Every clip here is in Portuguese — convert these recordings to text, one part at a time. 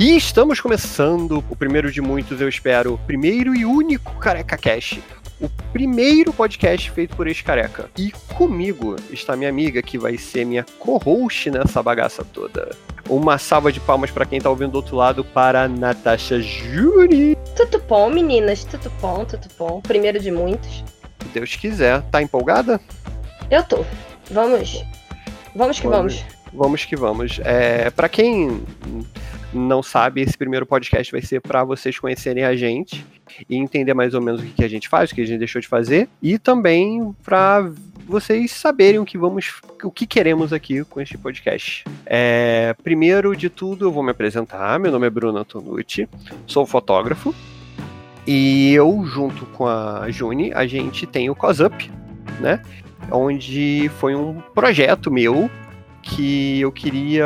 E estamos começando o primeiro de muitos, eu espero, primeiro e único Careca Cash. O primeiro podcast feito por ex-careca. E comigo está minha amiga, que vai ser minha co-host nessa bagaça toda. Uma salva de palmas para quem tá ouvindo do outro lado, para Natasha Juri. Tudo bom, meninas? Tudo bom, tudo bom. Primeiro de muitos. Deus quiser. Tá empolgada? Eu tô. Vamos. Vamos que vamos. Vamos, vamos que vamos. É, para quem não sabe, esse primeiro podcast vai ser para vocês conhecerem a gente e entender mais ou menos o que a gente faz, o que a gente deixou de fazer, e também para vocês saberem o que vamos, o que queremos aqui com este podcast. É, primeiro de tudo, eu vou me apresentar. Meu nome é Bruno Antonucci, sou fotógrafo. E eu, junto com a Juni, a gente tem o COSUP, né? Onde foi um projeto meu que eu queria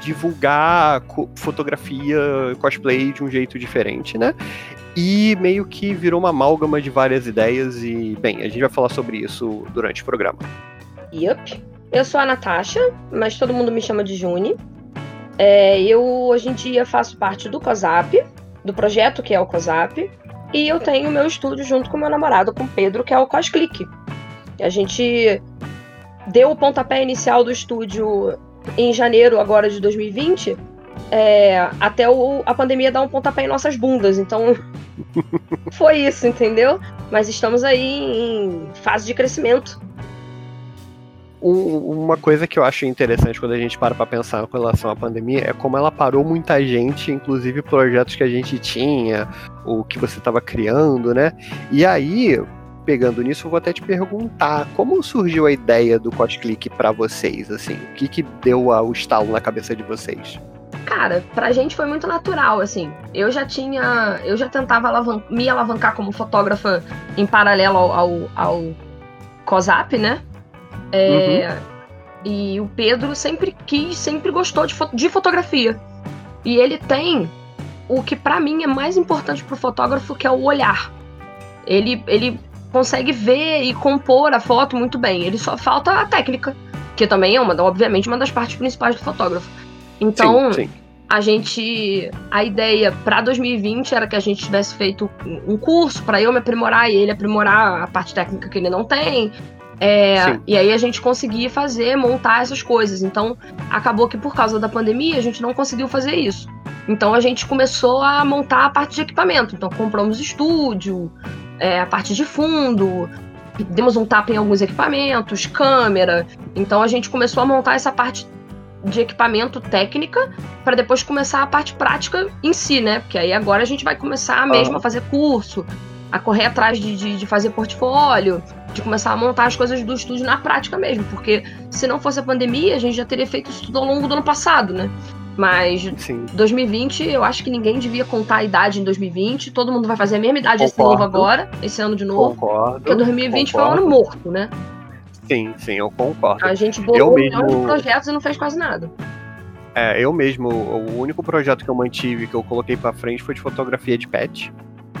divulgar fotografia, cosplay de um jeito diferente, né? E meio que virou uma amálgama de várias ideias e, bem, a gente vai falar sobre isso durante o programa. Yup. Eu sou a Natasha, mas todo mundo me chama de Juni. É, eu, hoje em dia, faço parte do COSAP, do projeto que é o COSAP, e eu tenho meu estúdio junto com meu namorado, com Pedro, que é o Cosclick. A gente deu o pontapé inicial do estúdio em janeiro agora de 2020, é, até o, a pandemia dar um pontapé em nossas bundas. Então, foi isso, entendeu? Mas estamos aí em fase de crescimento. uma coisa que eu acho interessante quando a gente para para pensar com relação à pandemia é como ela parou muita gente, inclusive projetos que a gente tinha, o que você estava criando, né? E aí, pegando nisso, eu vou até te perguntar como surgiu a ideia do Cosclick para vocês, assim, o que que deu o estalo na cabeça de vocês? Cara, pra gente foi muito natural, assim. Eu já tinha. Eu já tentava alavan me alavancar como fotógrafa em paralelo ao, ao, ao COSAP, né? É, uhum. E o Pedro sempre quis, sempre gostou de, fo de fotografia. E ele tem o que para mim é mais importante pro fotógrafo, que é o olhar. Ele, ele consegue ver e compor a foto muito bem. Ele só falta a técnica, que também é uma, obviamente, uma das partes principais do fotógrafo. Então, sim, sim. a gente. A ideia para 2020 era que a gente tivesse feito um curso para eu me aprimorar e ele aprimorar a parte técnica que ele não tem. É, e aí a gente conseguia fazer, montar essas coisas. Então, acabou que por causa da pandemia a gente não conseguiu fazer isso. Então a gente começou a montar a parte de equipamento. Então compramos estúdio, é, a parte de fundo, demos um tapa em alguns equipamentos, câmera. Então a gente começou a montar essa parte de equipamento técnica para depois começar a parte prática em si, né? Porque aí agora a gente vai começar mesmo a fazer curso, a correr atrás de, de, de, fazer portfólio, de começar a montar as coisas do estúdio na prática mesmo. Porque se não fosse a pandemia, a gente já teria feito isso tudo ao longo do ano passado, né? Mas Sim. 2020, eu acho que ninguém devia contar a idade em 2020. Todo mundo vai fazer a mesma idade esse novo agora, esse ano de novo. Concordo. Porque 2020 concordo. foi um ano morto, né? Sim, sim, eu concordo. A gente bolou um mesmo... de projetos e não fez quase nada. É, eu mesmo, o único projeto que eu mantive, que eu coloquei pra frente foi de fotografia de pet.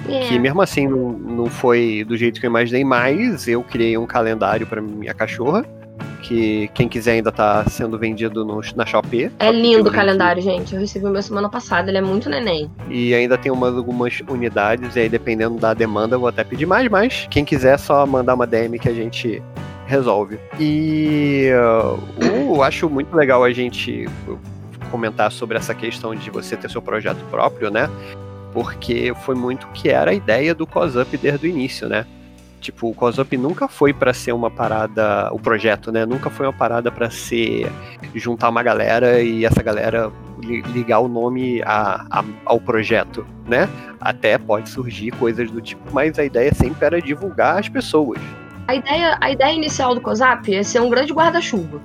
É. Que mesmo assim não, não foi do jeito que eu imaginei, mas eu criei um calendário para minha cachorra que quem quiser ainda tá sendo vendido no, na Shopee. É lindo o calendário, gente. Eu recebi o meu semana passada, ele é muito neném. E ainda tem umas, algumas unidades, e aí dependendo da demanda eu vou até pedir mais, mas quem quiser é só mandar uma DM que a gente resolve. E uh, uh, acho muito legal a gente comentar sobre essa questão de você ter seu projeto próprio, né? Porque foi muito que era a ideia do COSUP desde o início, né? Tipo, o COSUP nunca foi para ser uma parada, o projeto, né? Nunca foi uma parada para ser juntar uma galera e essa galera ligar o nome a, a, ao projeto, né? Até pode surgir coisas do tipo, mas a ideia sempre era divulgar as pessoas. A ideia, a ideia inicial do COSAP é ser um grande guarda-chuva,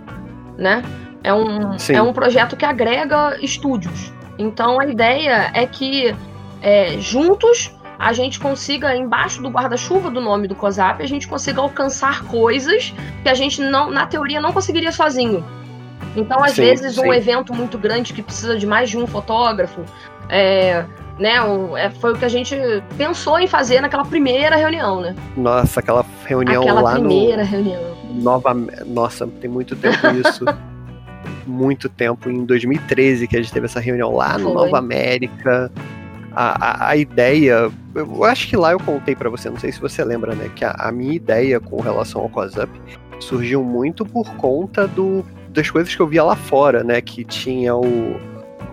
né? É um, é um projeto que agrega estúdios. Então a ideia é que é, juntos a gente consiga, embaixo do guarda-chuva do nome do COSAP, a gente consiga alcançar coisas que a gente, não, na teoria, não conseguiria sozinho. Então, às sim, vezes, sim. um evento muito grande que precisa de mais de um fotógrafo, é, né, um, é, foi o que a gente pensou em fazer naquela primeira reunião, né? Nossa, aquela reunião aquela lá primeira reunião. Nova, nossa, tem muito tempo isso. muito tempo, em 2013, que a gente teve essa reunião lá no Foi. Nova América. A, a, a ideia, eu acho que lá eu contei pra você, não sei se você lembra, né? Que a, a minha ideia com relação ao COSUP surgiu muito por conta do, das coisas que eu via lá fora, né? Que tinha o,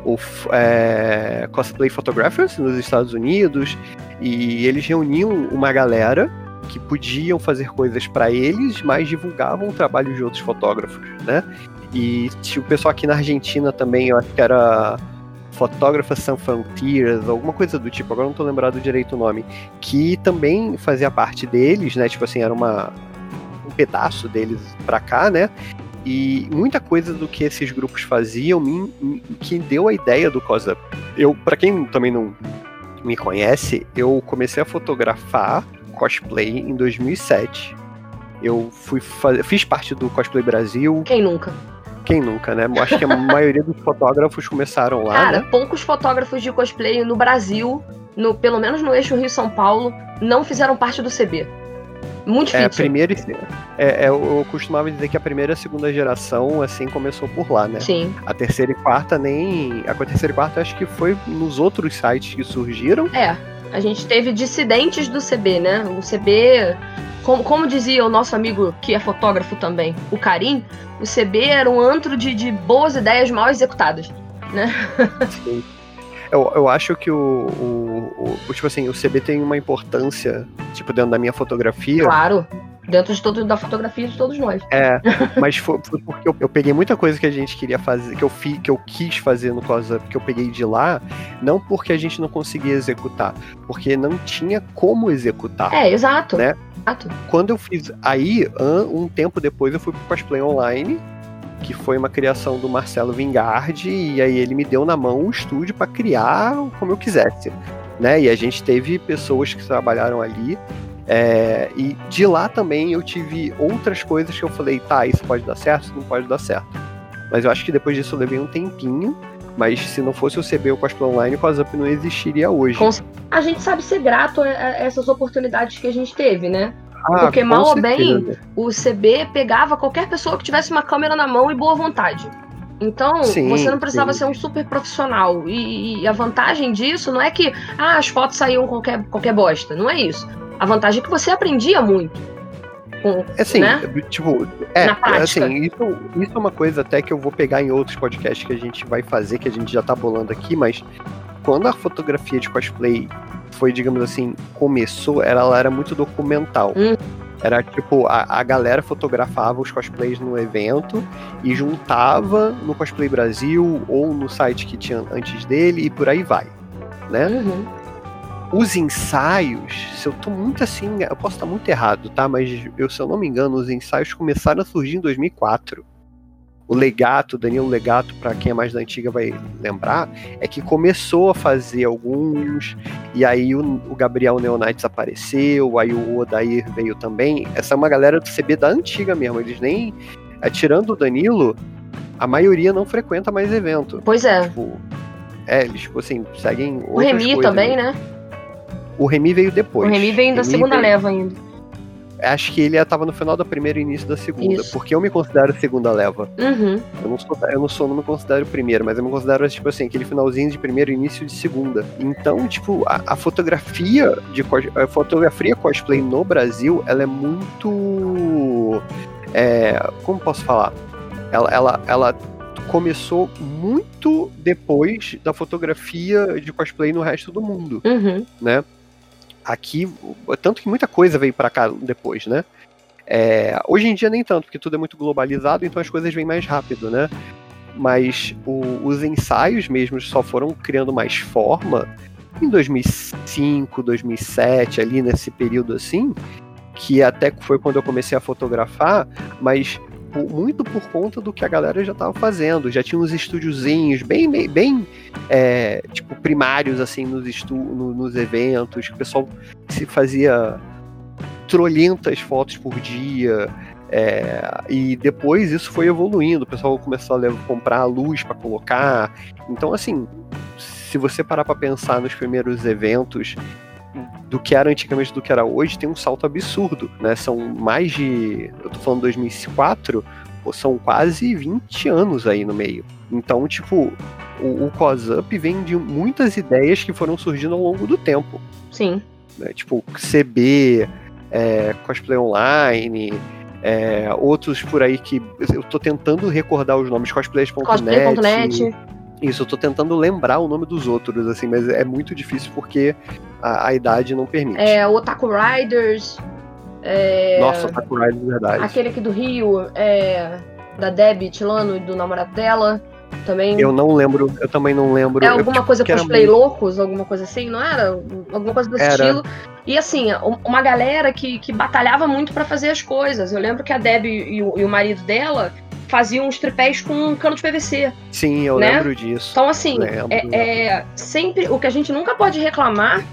o é, Cosplay Photographers nos Estados Unidos, e eles reuniam uma galera que podiam fazer coisas pra eles, mas divulgavam o trabalho de outros fotógrafos, né? E tinha o pessoal aqui na Argentina também, eu acho que era Fotógrafas Sans Frontiers, alguma coisa do tipo, agora não tô lembrado direito o nome, que também fazia parte deles, né? Tipo assim, era uma um pedaço deles pra cá, né? E muita coisa do que esses grupos faziam me, que deu a ideia do COSUP. Eu, para quem também não me conhece, eu comecei a fotografar cosplay em 2007. Eu fui fiz parte do Cosplay Brasil, Quem nunca? Quem nunca, né? Eu Acho que a maioria dos fotógrafos começaram lá, Cara, né? poucos fotógrafos de cosplay no Brasil, no, pelo menos no eixo Rio-São Paulo, não fizeram parte do CB. Muito É, a difícil. primeira, e- é, é, eu eu costumava dizer que a primeira e a segunda geração, assim, começou por lá, né? Sim. A terceira e quarta nem. A terceira e quarta acho que foi nos outros sites que surgiram. É, a gente teve dissidentes do CB, né? O CB, como, como dizia o nosso amigo que é fotógrafo também, o Karim, o CB era um antro de, de boas ideias mal executadas. Sim. Eu, eu acho que o, o, o- o- Tipo assim, o CB tem uma importância, tipo, dentro da minha fotografia. Claro, dentro de todo, da fotografia de todos nós. É, mas foi, foi porque eu, eu peguei muita coisa que a gente queria fazer, que eu, fi, que eu quis fazer no COSUP, que eu peguei de lá, não porque a gente não conseguia executar, porque não tinha como executar. É, exato. Né? Exato. Quando eu fiz. Aí, um tempo depois, eu fui pro cosplay online, que foi uma criação do Marcelo Vingardi, e aí ele me deu na mão o estúdio para criar como eu quisesse. Né? E a gente teve pessoas que trabalharam ali. É, e de lá também eu tive outras coisas que eu falei, tá, isso pode dar certo, isso não pode dar certo. Mas eu acho que depois disso eu levei um tempinho. Mas se não fosse o CB ou o cosplay online, o CosUp não existiria hoje. A gente sabe ser grato a, essas oportunidades que a gente teve, né? Ah, porque mal ou certeza. bem, o CB pegava qualquer pessoa que tivesse uma câmera na mão e boa vontade. Então, Sim, você não precisava sim. ser um super profissional. E, e a vantagem disso não é que ah, as fotos saíam qualquer, qualquer bosta. Não é isso. A vantagem é que você aprendia muito. Com, Assim, né? tipo, é, assim, isso, isso é uma coisa até que eu vou pegar em outros podcasts que a gente vai fazer, que a gente já tá bolando aqui, mas quando a fotografia de cosplay foi, digamos assim, começou, ela, ela era muito documental. Hum. Era tipo, a, a galera fotografava os cosplays no evento e juntava no Cosplay Brasil ou no site que tinha antes dele e por aí vai, né? Uhum. Os ensaios, se eu tô muito assim, eu posso estar muito errado, tá? Mas eu, se eu não me engano, os ensaios começaram a surgir em 2004. O Legato, Danilo Legato, para quem é mais da antiga vai lembrar, é que começou a fazer alguns, e aí o, o Gabriel Neonites apareceu, aí o Odair veio também. Essa é uma galera do CB da antiga mesmo, eles nem. é, tirando o Danilo, a maioria não frequenta mais evento. Pois é. Tipo, é, eles, tipo assim, seguem O Remy também, né? o Remy veio depois. o Remy veio da Remy segunda veio- leva ainda. Acho que ele tava no final da primeira e início da segunda. Isso. Porque eu me considero segunda leva. Uhum. Eu não sou, eu não sou, não me considero primeiro, mas eu me considero, tipo assim, aquele finalzinho de primeiro e início de segunda. Então, tipo, a, a fotografia de a fotografia cosplay no Brasil, ela é muito. É, como posso falar? Ela, ela, ela começou muito depois da fotografia de cosplay no resto do mundo Uhum. né? Aqui, tanto que muita coisa veio pra cá depois, né? É, hoje em dia nem tanto, porque tudo é muito globalizado, então as coisas vêm mais rápido, né? Mas o- os ensaios mesmo só foram criando mais forma em 2005, 2007, ali nesse período assim, que até foi quando eu comecei a fotografar, mas muito por conta do que a galera já estava fazendo. Já tinha uns estúdiozinhos bem, bem, bem é, tipo, primários, assim, nos, estu no- nos eventos, que o pessoal se fazia trolhentas fotos por dia. é, e depois isso foi evoluindo, o pessoal começou a levar- comprar luz para colocar. Então, assim, se você parar para pensar nos primeiros eventos do que era antigamente do que era hoje, tem um salto absurdo, né? São mais de, eu tô falando 2004, pô, são quase 20 anos aí no meio. Então, tipo, o, o COSUP vem de muitas ideias que foram surgindo ao longo do tempo. Sim. Né? Tipo, CB, é, Cosplay Online, é, outros por aí que eu tô tentando recordar os nomes, cosplayers.net. Cosplay.net. Isso, eu tô tentando lembrar o nome dos outros, assim, mas é muito difícil porque a, a idade não permite. É, Otaku Riders. É, Nossa, Otaku Riders, verdade. Aquele aqui do Rio, é, da Debbie Tilano e do namorado dela. Também. Eu não lembro, eu também não lembro. É alguma eu, coisa que era cosplay muito- loucos, alguma coisa assim, não era? Alguma coisa desse Era. estilo. E assim, um- uma galera que, que batalhava muito pra fazer as coisas. Eu lembro que a Debbie e o, e o marido dela faziam uns tripés com um cano de PVC. Sim, eu né? lembro disso. Então, assim, Lembro. é, é sempre. O que a gente nunca pode reclamar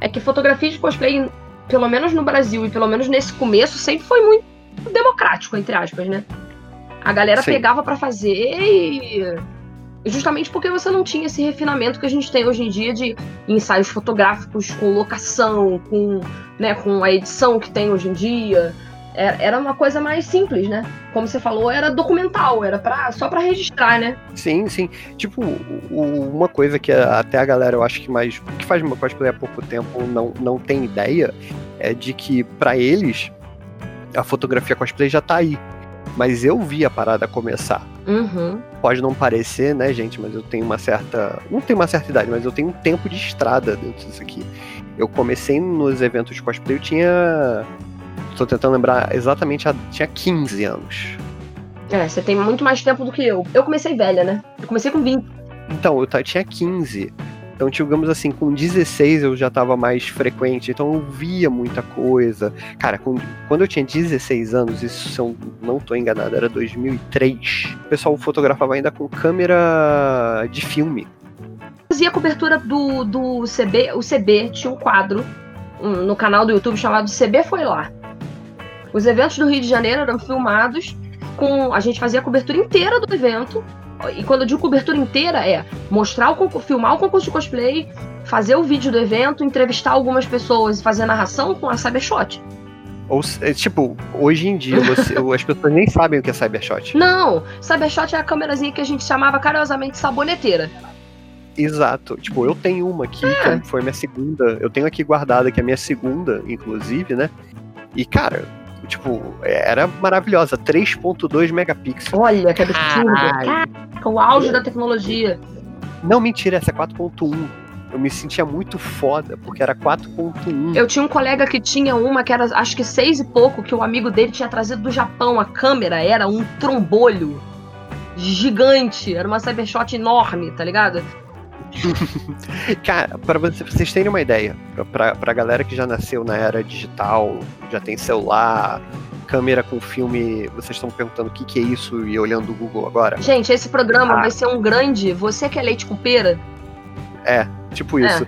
é que fotografia de cosplay, pelo menos no Brasil e pelo menos nesse começo, sempre foi muito democrático, entre aspas, né? A galera Sim. pegava pra fazer e. Justamente porque você não tinha esse refinamento que a gente tem hoje em dia de ensaios fotográficos com locação, com, né, com a edição que tem hoje em dia. Era era uma coisa mais simples, né? Como você falou, era documental, era pra, só pra registrar, né? Sim, sim. Tipo, uma coisa que até a galera, eu acho que mais. que faz uma cosplay há pouco tempo não, não tem ideia é de que, pra eles, a fotografia cosplay já tá aí. Mas eu vi a parada começar. Uhum. Pode não parecer, né, gente, mas eu tenho uma certa. Não tenho uma certa idade, mas eu tenho um tempo de estrada dentro disso aqui. Eu comecei nos eventos de cosplay, eu tinha. Tô tentando lembrar exatamente, a... tinha 15 anos. É, você tem muito mais tempo do que eu. Eu comecei velha, né? Eu comecei com 20. Então, eu tinha 15. Então, digamos assim, com 16 eu já tava mais frequente, então eu via muita coisa. Cara, com- quando eu tinha 16 anos, isso se eu não tô enganado, era 2003, o pessoal fotografava ainda com câmera de filme. Fazia cobertura do, do CB. O CB tinha um quadro um, no canal do YouTube chamado CB Foi Lá. Os eventos do Rio de Janeiro eram filmados com. A gente fazia a cobertura inteira do evento. E quando eu digo cobertura inteira, é mostrar o concurso, filmar o concurso de cosplay, fazer o vídeo do evento, entrevistar algumas pessoas e fazer a narração com a Cybershot. Ou, é, tipo, hoje em dia você- as pessoas nem sabem o que é Cybershot. Não, Cybershot é a câmerazinha que a gente chamava carinhosamente saboneteira. Exato. Tipo, eu tenho uma aqui, É. que foi minha segunda. Eu tenho aqui guardada, que é a minha segunda, inclusive, né? E, cara, tipo, era maravilhosa. 3.2 megapixels. Olha que absurdo. Caraca, o auge da tecnologia. Não, mentira, essa é 4.1. Eu me sentia muito foda, porque era 4.1. Eu tinha um colega que tinha uma que era acho que seis e pouco, que o amigo dele tinha trazido do Japão. A câmera era um trombolho gigante. Era uma cybershot enorme, tá ligado? Cara, pra você- pra vocês terem uma ideia, pra, pra, pra galera que já nasceu na era digital, já tem celular, câmera com filme, vocês estão perguntando o que, que é isso e olhando o Google agora? Gente, esse programa Ah. vai ser um grande. Você que é leite com pera? Tipo É. isso.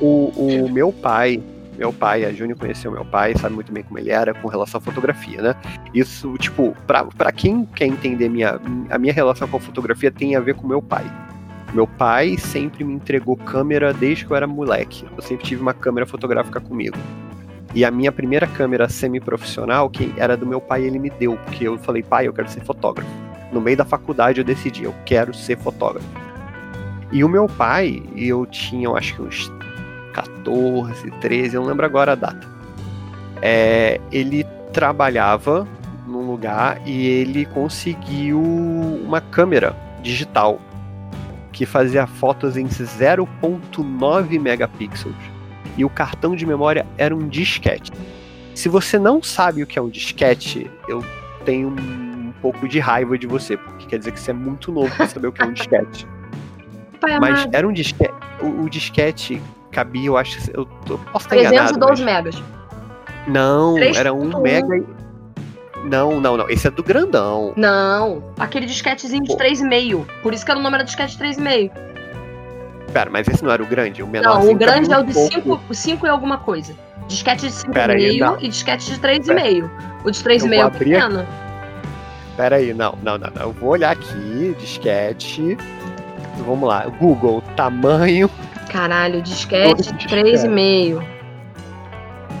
O, o meu pai, meu pai, a Júnior conheceu meu pai, sabe muito bem como ele era com relação à fotografia, né? Isso, tipo, pra, pra quem quer entender minha, a minha relação com a fotografia tem a ver com meu pai. Meu pai sempre me entregou câmera desde que eu era moleque. Eu sempre tive uma câmera fotográfica comigo. E a minha primeira câmera semi-profissional, que era do meu pai, ele me deu, porque eu falei, pai, eu quero ser fotógrafo. No meio da faculdade eu decidi, eu quero ser fotógrafo. E o meu pai, eu tinha, eu acho que uns 14, 13, eu não lembro agora a data. É, ele trabalhava num lugar e ele conseguiu uma câmera digital que fazia fotos em 0.9 megapixels. E o cartão de memória era um disquete. Se você não sabe o que é um disquete, eu tenho um pouco de raiva de você, porque quer dizer que você é muito novo pra saber o que é um disquete. Pai Mas amado. era um disquete. O, o disquete cabia, eu acho. que- Eu, tô- posso estar enganado. 312 mas- megas. Não, 3.1. era um mega. Não, não, não. Esse é do grandão. Não, aquele disquetezinho de Pô. 3,5. Por isso que era o nome era disquete 3,5. Pera, mas esse não era o grande? O menor Não, o grande é o de 5, 5 e alguma coisa. Disquete de Pera aí, 5,5 não. e disquete de 3,5. O de 3,5 Eu é abrir pequeno. Pera aí, não, não, não, não. Eu vou olhar aqui, disquete. Vamos lá. Google, tamanho. Caralho, disquete de 3,5.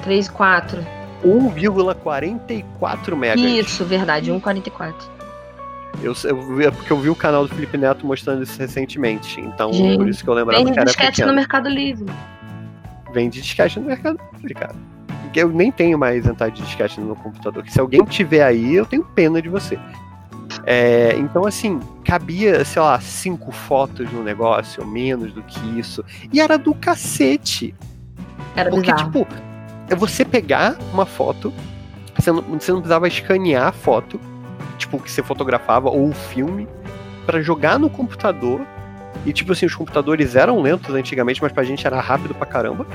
3,4. 1,44 megas. Isso, verdade, 1,44. Eu, eu, é porque eu vi o canal do Felipe Neto mostrando isso recentemente. Então, Gente, por isso que eu lembrava que era disquete pequeno. no Mercado Livre. Vende disquete no Mercado Livre, cara. Porque eu nem tenho mais entrada de disquete no meu computador. Que se alguém tiver aí, eu tenho pena de você. É, então, assim, cabia, sei lá, cinco fotos no negócio, ou menos do que isso. E era do cacete. Era Porque, bizarro. tipo, é você pegar uma foto, você não, você não precisava escanear a foto, tipo, que você fotografava, ou o filme, pra jogar no computador. E, tipo assim, os computadores eram lentos antigamente, mas pra gente era rápido pra caramba.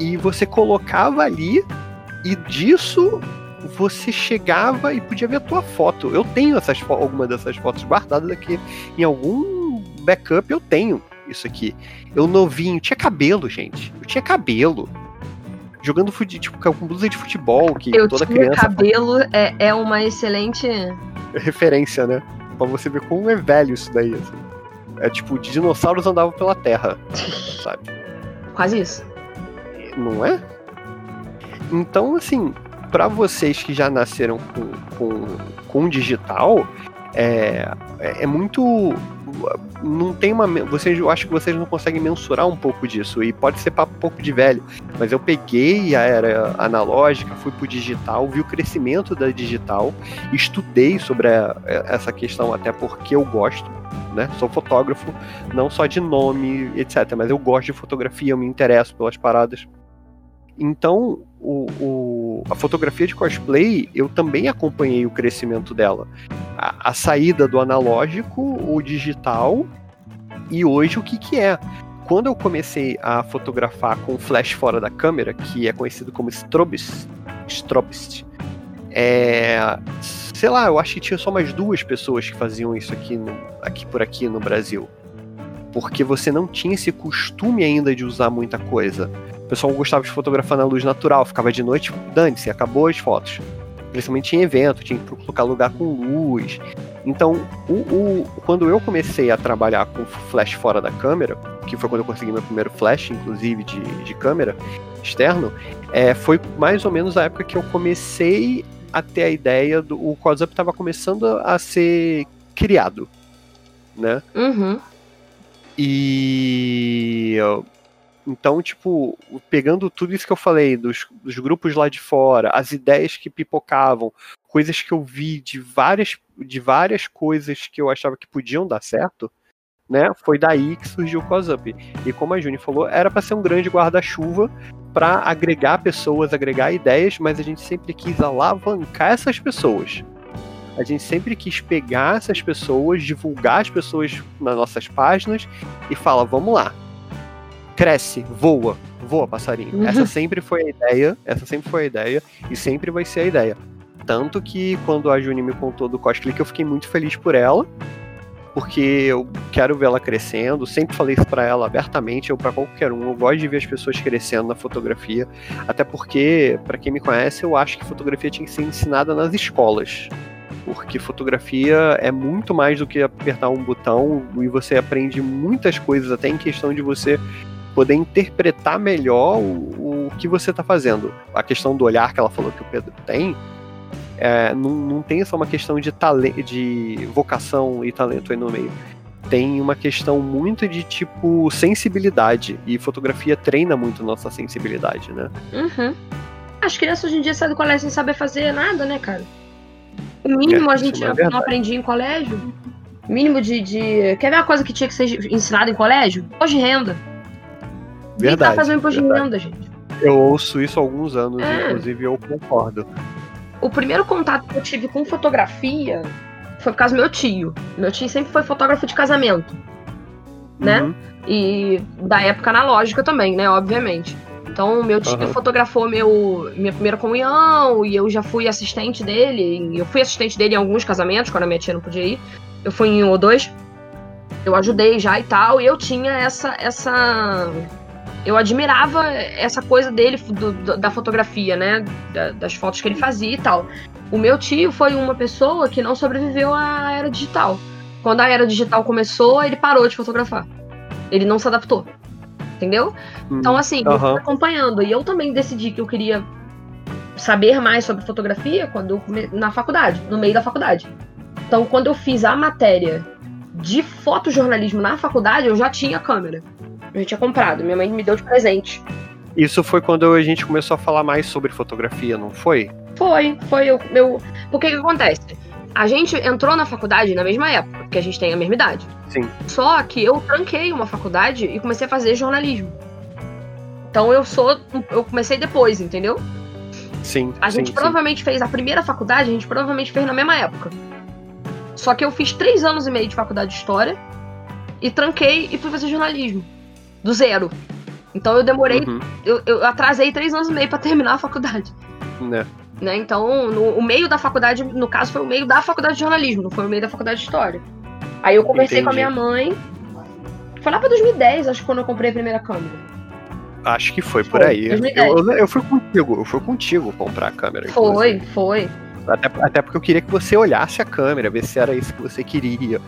E você colocava ali, e disso você chegava e podia ver a tua foto. Eu tenho essas fo- alguma dessas fotos guardadas aqui em algum backup, eu tenho isso aqui. Eu novinho, tinha cabelo, gente. Eu tinha cabelo. Jogando fute- tipo, com blusa de futebol, que Eu toda tinha criança cabelo, é, é uma excelente. referência, né? Pra você ver como é velho isso daí, assim. É tipo, dinossauros andavam pela terra, sabe? Quase isso. Não é? Então, assim, pra vocês que já nasceram com, com, com digital, é, é é muito. Não tem uma. Vocês, eu acho que vocês não conseguem mensurar um pouco disso. E pode ser papo um pouco de velho. Mas eu peguei a era analógica, fui pro digital, vi o crescimento da digital, estudei sobre a- essa questão, até porque eu gosto. Né? Sou fotógrafo, não só de nome, etc. Mas eu gosto de fotografia, eu me interesso pelas paradas. Então, o, o- a fotografia de cosplay, eu também acompanhei o crescimento dela. A, a saída do analógico, o digital, e hoje o que, que é. Quando eu comecei a fotografar com flash fora da câmera, que é conhecido como strobist, é, sei lá, eu acho que tinha só mais duas pessoas que faziam isso aqui, no- aqui por aqui no Brasil. Porque você não tinha esse costume ainda de usar muita coisa. O pessoal gostava de fotografar na luz natural, ficava de noite, dane-se, acabou as fotos. Principalmente em evento, tinha que colocar lugar com luz. Então, o, o- quando eu comecei a trabalhar com flash fora da câmera, que foi quando eu consegui meu primeiro flash, inclusive, de, de câmera externo, é, foi mais ou menos a época que eu comecei a ter a ideia do. O Close-Up estava começando a ser criado, né? Uhum. E então, tipo, pegando tudo isso que eu falei, dos, dos grupos lá de fora, as ideias que pipocavam, coisas que eu vi de várias, de várias coisas que eu achava que podiam dar certo, né? Foi daí que surgiu o Close-Up. E como a Juni falou, era para ser um grande guarda-chuva para agregar pessoas, agregar ideias, mas a gente sempre quis alavancar essas pessoas. A gente sempre quis pegar essas pessoas, divulgar as pessoas nas nossas páginas e fala, vamos lá. Cresce, voa, voa, passarinho. Uhum. Essa sempre foi a ideia, essa sempre foi a ideia e sempre vai ser a ideia. Tanto que quando a Juni me contou do Cosclick, eu fiquei muito feliz por ela, porque eu quero ver ela crescendo. Sempre falei isso pra ela abertamente, eu para qualquer um. Eu gosto de ver as pessoas crescendo na fotografia, até porque, para quem me conhece, eu acho que fotografia tinha que ser ensinada nas escolas porque fotografia é muito mais do que apertar um botão e você aprende muitas coisas, até em questão de você poder interpretar melhor o, o que você está fazendo. A questão do olhar que ela falou que o Pedro tem, é, não, não tem só uma questão de, talento, de vocação e talento aí no meio. Tem uma questão muito de tipo sensibilidade, e fotografia treina muito nossa sensibilidade, né? Uhum. As crianças hoje em dia saem do colégio sem saber fazer nada, né, cara? O mínimo É, a gente é não aprendia em colégio. O mínimo de, de. Quer ver uma coisa que tinha que ser ensinada em colégio? Imposto de tá Verdade. fazendo de verdade. renda, gente? Eu ouço isso há alguns anos, É. inclusive eu concordo. O primeiro contato que eu tive com fotografia foi por causa do meu tio. Meu tio sempre foi fotógrafo de casamento. Né? Uhum. E da época analógica também, né? Obviamente. Então, meu tio Aham. fotografou meu, minha primeira comunhão e eu já fui assistente dele. Eu fui assistente dele em alguns casamentos, quando a minha tia não podia ir. Eu fui em um ou dois. Eu ajudei já e tal. E eu tinha essa. essa eu admirava essa coisa dele, do- da fotografia, né? Da- das fotos que ele fazia e tal. O meu tio foi uma pessoa que não sobreviveu à era digital. Quando a era digital começou, ele parou de fotografar. Ele não se adaptou. Entendeu? Então, assim, eu fui acompanhando. E eu também decidi que eu queria saber mais sobre fotografia quando na faculdade, no meio da faculdade. Então, quando eu fiz a matéria de fotojornalismo na faculdade, eu já tinha câmera. Eu já tinha comprado, minha mãe me deu de presente. Isso foi quando a gente começou a falar mais sobre fotografia, não foi? Foi, foi. Eu, eu... Porque que acontece? A gente entrou na faculdade na mesma época, porque a gente tem a mesma idade. Sim. Só que eu tranquei uma faculdade e comecei a fazer jornalismo. Então eu sou. Eu comecei depois, entendeu? Sim. A gente sim, provavelmente sim. fez a primeira faculdade, a gente provavelmente fez na mesma época. Só que eu fiz três anos e meio de faculdade de história e tranquei e fui fazer jornalismo. Do zero. Então eu demorei. Uhum. Eu, eu, atrasei três anos e meio para terminar a faculdade. Né. né? Então, no, o meio da faculdade, no caso, foi o meio da faculdade de jornalismo, não foi o meio da faculdade de história. Aí eu conversei Entendi. com a minha mãe. Foi lá pra 2010, acho que quando eu comprei a primeira câmera. Acho que foi, foi por aí. Eu, eu, fui contigo, eu fui contigo comprar a câmera. Foi, inclusive. foi. Até, até porque eu queria que você olhasse a câmera, ver se era isso que você queria.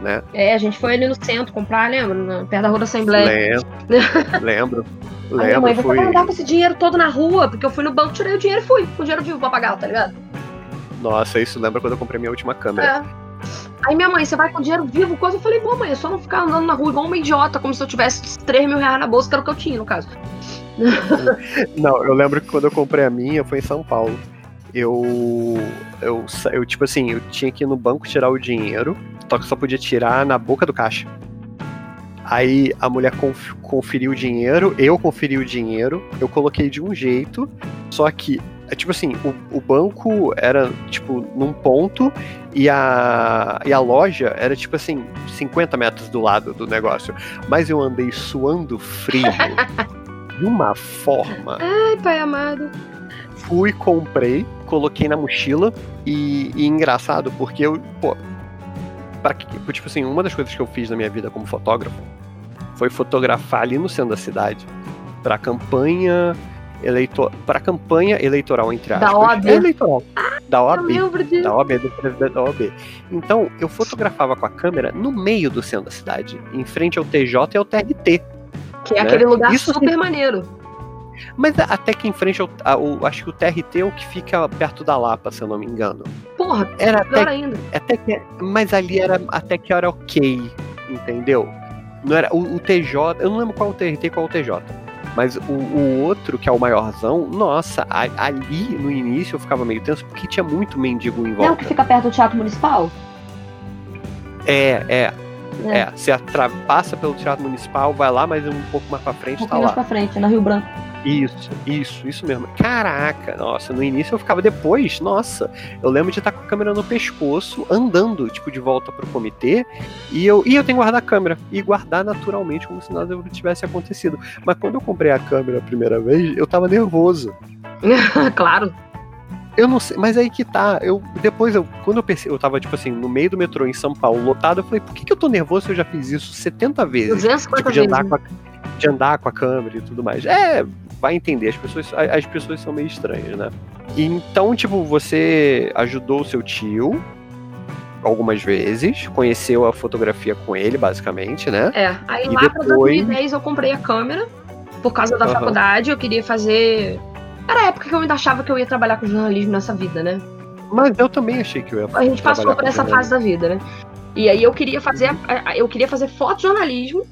Né? É, a gente foi ali no centro comprar, lembra? Perto da rua da Assembleia. Lembro. lembro. Lembro, mãe, foi... você vai com esse dinheiro todo na rua, porque eu fui no banco, tirei o dinheiro e fui. Com o dinheiro vivo pra pagar, tá ligado? Nossa, isso lembra quando eu comprei minha última câmera. É. Aí minha mãe, você vai com dinheiro vivo? Coisa, eu falei, pô, mãe, é só não ficar andando na rua igual uma idiota, como se eu tivesse 3 mil reais na bolsa, que era o que eu tinha, no caso. não, eu lembro que quando eu comprei a minha, foi em São Paulo. Eu, eu, eu, tipo assim, eu tinha que ir no banco tirar o dinheiro, só que só podia tirar na boca do caixa. Aí a mulher conf, conferiu o dinheiro, eu conferi o dinheiro, eu coloquei de um jeito, só que é tipo assim, o, o banco era, tipo, num ponto e a, e a loja era, tipo assim, 50 metros do lado do negócio. Mas eu andei suando frio de uma forma. Ai, pai amado. Fui, comprei, coloquei na mochila e, e engraçado, porque eu, pô, pra, tipo assim, uma das coisas que eu fiz na minha vida como fotógrafo foi fotografar ali no centro da cidade pra campanha eleitor para campanha eleitoral entre aspas. Da OAB. É eleitoral. Ah, da OAB. De... Da OAB, do presidente da OAB. Então, eu fotografava com a câmera no meio do centro da cidade, em frente ao TJ e ao TRT. Que é né? aquele lugar Isso super maneiro. Mas até que em frente ao, ao, Acho que o TRT é o que fica perto da Lapa, se eu não me engano. Porra, era até, ainda. Até que, mas ali era até que era ok, entendeu? Não era, o, o TJ. Eu não lembro qual é o TRT e qual é o TJ mas o, o, outro, que é o maiorzão, nossa, a, ali no início eu ficava meio tenso porque tinha muito mendigo em volta. Não, que fica perto do Teatro Municipal? É, é. É, é você passa pelo Teatro Municipal, vai lá, mas um pouco mais pra frente, um tá lá. mais pra frente, na Rio Branco. Isso, isso, isso mesmo. Caraca, nossa, no início eu ficava depois, nossa, eu lembro de estar com a câmera no pescoço, andando, tipo, de volta pro comitê, e eu, e eu tenho que guardar a câmera, e guardar naturalmente, como se nada tivesse acontecido. Mas quando eu comprei a câmera a primeira vez, eu tava nervoso. claro. Eu não sei, mas aí que tá. Eu depois eu quando eu pensei, eu tava tipo assim, no meio do metrô em São Paulo, lotado, eu falei, por que, que eu tô nervoso se eu já fiz isso 70 vezes? 250 tipo, de andar vezes. Com a, de andar com a câmera e tudo mais. É, vai entender, as pessoas, as pessoas são meio estranhas, né? Então, tipo, você ajudou o seu tio algumas vezes, conheceu a fotografia com ele, basicamente, né? É, aí e lá depois... pra 2010 eu comprei a câmera, por causa da uhum. faculdade, eu queria fazer era a época que eu ainda achava que eu ia trabalhar com jornalismo nessa vida, né? Mas eu também achei que eu ia A gente passou por essa fase da vida, né? E aí eu queria fazer eu queria fazer fotojornalismo.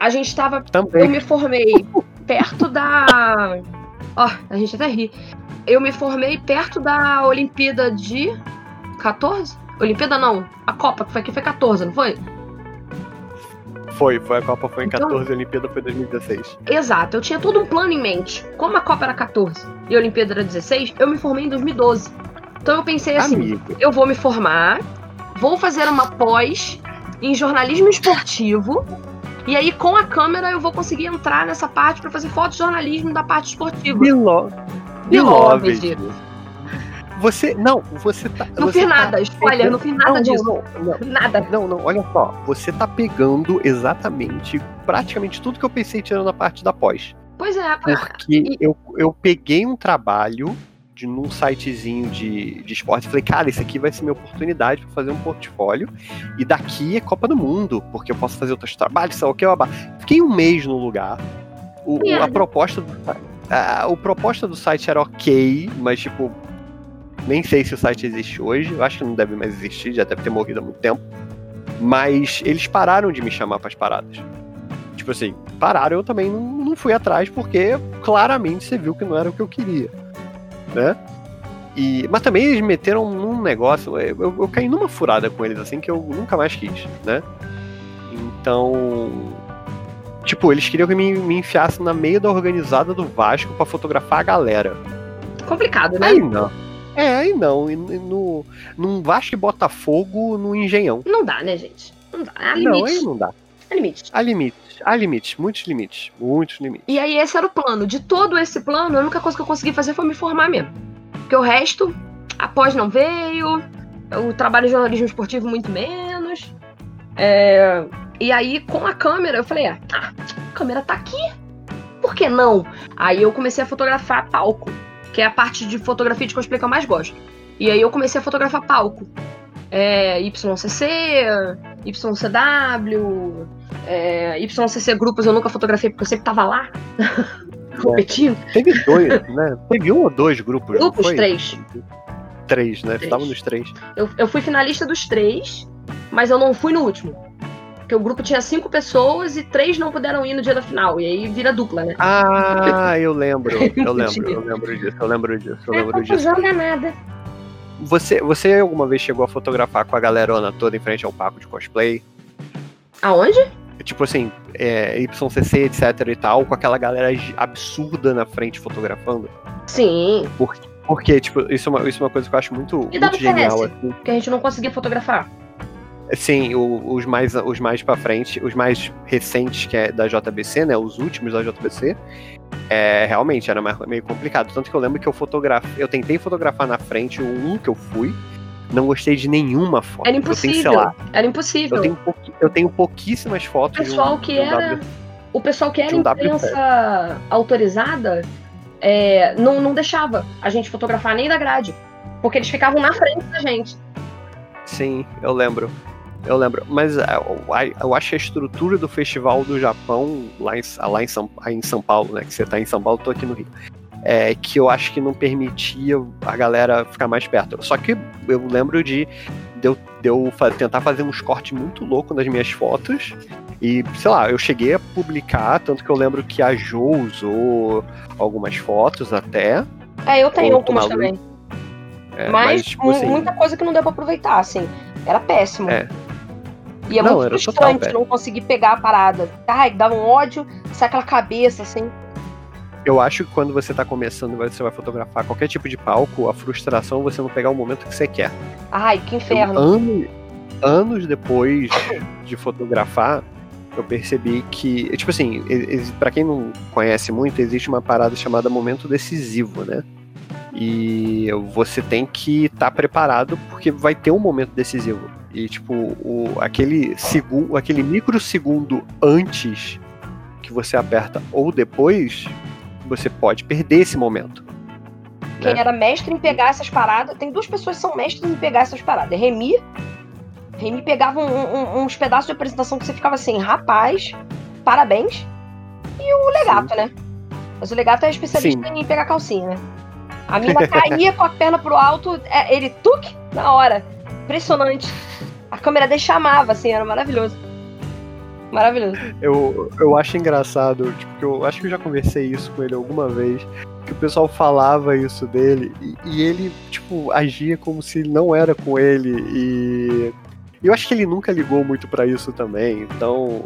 A gente tava também. eu me formei perto da ó, a gente até ri. Eu me formei perto da Olimpíada de 14? Olimpíada não, a Copa que foi que foi 14, não foi? Foi, foi a Copa foi em então, 14 e a Olimpíada foi em 2016. Exato, eu tinha todo um plano em mente. Como a Copa era 14 e a Olimpíada era 16, eu me formei em 2012. Então eu pensei assim, Amigo. eu vou me formar, vou fazer uma pós em jornalismo esportivo e aí com a câmera eu vou conseguir entrar nessa parte para fazer fotojornalismo da parte esportiva. Beloved. Beloved. Você. Não, você tá. Não você fiz tá nada, spoiler, não, não fiz nada não, disso. Não, não, nada. Não, não, olha só. Você tá pegando exatamente praticamente tudo que eu pensei tirando a parte da pós. Pois é, porque e... eu, eu peguei um trabalho de, num sitezinho de, de esporte e falei, cara, isso aqui vai ser minha oportunidade para fazer um portfólio. E daqui é Copa do Mundo, porque eu posso fazer outros trabalhos, sei o que. Fiquei um mês no lugar. O, a proposta do, a, a proposta do site era ok, mas tipo, Nem sei se o site existe hoje. Eu acho que não deve mais existir, já deve ter morrido há muito tempo. Mas eles pararam de me chamar para as paradas. Tipo assim, pararam, eu também não, não fui atrás, porque claramente você viu que não era o que eu queria. Né? E, mas também eles meteram num negócio. Eu, eu, eu, caí numa furada com eles, assim, que eu nunca mais quis, né? Então. Tipo, eles queriam que me, me enfiasse na meio da organizada do Vasco para fotografar a galera. Complicado, né? Aí não. É, aí não. E, no, num Vasco e Botafogo no Engenhão. Não dá, né, gente? Não dá. Há limite. Não, aí não dá. Há limite. Há limite. Há limites, muitos limites. Muitos limites. E aí, esse era o plano. De todo esse plano, a única coisa que eu consegui fazer foi me formar mesmo. Porque o resto, após não veio, o trabalho de jornalismo esportivo muito menos. É, e aí, com a câmera, eu falei, ah, a câmera tá aqui. Por que não? Aí eu comecei a fotografar palco, que é a parte de fotografia de cosplay que eu mais gosto. E aí eu comecei a fotografar palco. É, YCC, YCW, é, YCC grupos eu nunca fotografei porque eu sempre tava lá. competindo. Teve dois, né? Teve um ou dois grupos? Grupos, três. Três, né? Estavam nos três. Eu, eu fui finalista dos três, mas eu não fui no último. Porque o grupo tinha cinco pessoas e três não puderam ir no dia da final. E aí vira dupla, né? Ah, eu lembro. Eu lembro, eu lembro disso, eu lembro disso, eu lembro disso. nada. Você, você alguma vez chegou a fotografar com a galerona toda em frente ao palco de cosplay? Aonde? tipo assim, é, YCC, etc e tal, com aquela galera absurda na frente fotografando. Sim. Porque, porque tipo, isso é, uma, isso é uma coisa que eu acho muito, e muito genial. Assim. Que a gente não conseguia fotografar. Sim, o, os mais os mais para frente, os mais recentes que é da JBC, né, os últimos da JBC, é, realmente era meio complicado, tanto que eu lembro que eu fotografei, eu tentei fotografar na frente o um que eu fui, não gostei de nenhuma foto. Era impossível. Tenho, lá, era impossível. Eu tenho, eu tenho pouquíssimas fotos. O pessoal um, que era. W, o pessoal que era imprensa autorizada é, não, não deixava a gente fotografar nem da grade. Porque eles ficavam na frente da gente. Sim, eu lembro. Eu lembro. Mas é, eu acho que a estrutura do festival do Japão, lá em, lá em, São, em São Paulo, né? Que você tá em São Paulo, tô aqui no Rio é, que eu acho que não permitia a galera ficar mais perto. Só que eu lembro de, de, eu, de eu tentar fazer uns cortes muito loucos nas minhas fotos. E, sei lá, eu cheguei a publicar, tanto que eu lembro que a Jo usou algumas fotos até. É, eu tenho algumas também. É, mas, mas tipo, assim, muita coisa que não deu pra aproveitar, assim. Era péssimo. É. E é não, muito frustrante não conseguir pegar a parada. Ai, dava um ódio, sai aquela cabeça, assim eu acho que quando você tá começando você vai fotografar qualquer tipo de palco, a frustração é você não pegar o momento que você quer. Ai, que inferno. Eu, anos, anos depois de fotografar, eu percebi que, tipo assim, para quem não conhece muito, existe uma parada chamada momento decisivo, né? E você tem que estar tá preparado porque vai ter um momento decisivo. E tipo, o, aquele segundo, aquele microsegundo antes que você aperta ou depois você pode perder esse momento. Quem né? era mestre em pegar essas paradas, tem duas pessoas que são mestres em pegar essas paradas. É Remy. Remy pegava um, um, uns pedaços de apresentação que você ficava assim, rapaz, parabéns. E o Legato, Sim. né? Mas o Legato é especialista Sim. em pegar calcinha, né? A mina caía com a perna pro alto, é, ele tuque na hora. Impressionante. A câmera dele chamava, assim, era maravilhoso. Maravilhoso. Eu, eu acho engraçado, tipo, que eu acho que eu já conversei isso com ele alguma vez, que o pessoal falava isso dele e, e ele, tipo, agia como se não era com ele e eu acho que ele nunca ligou muito para isso também, então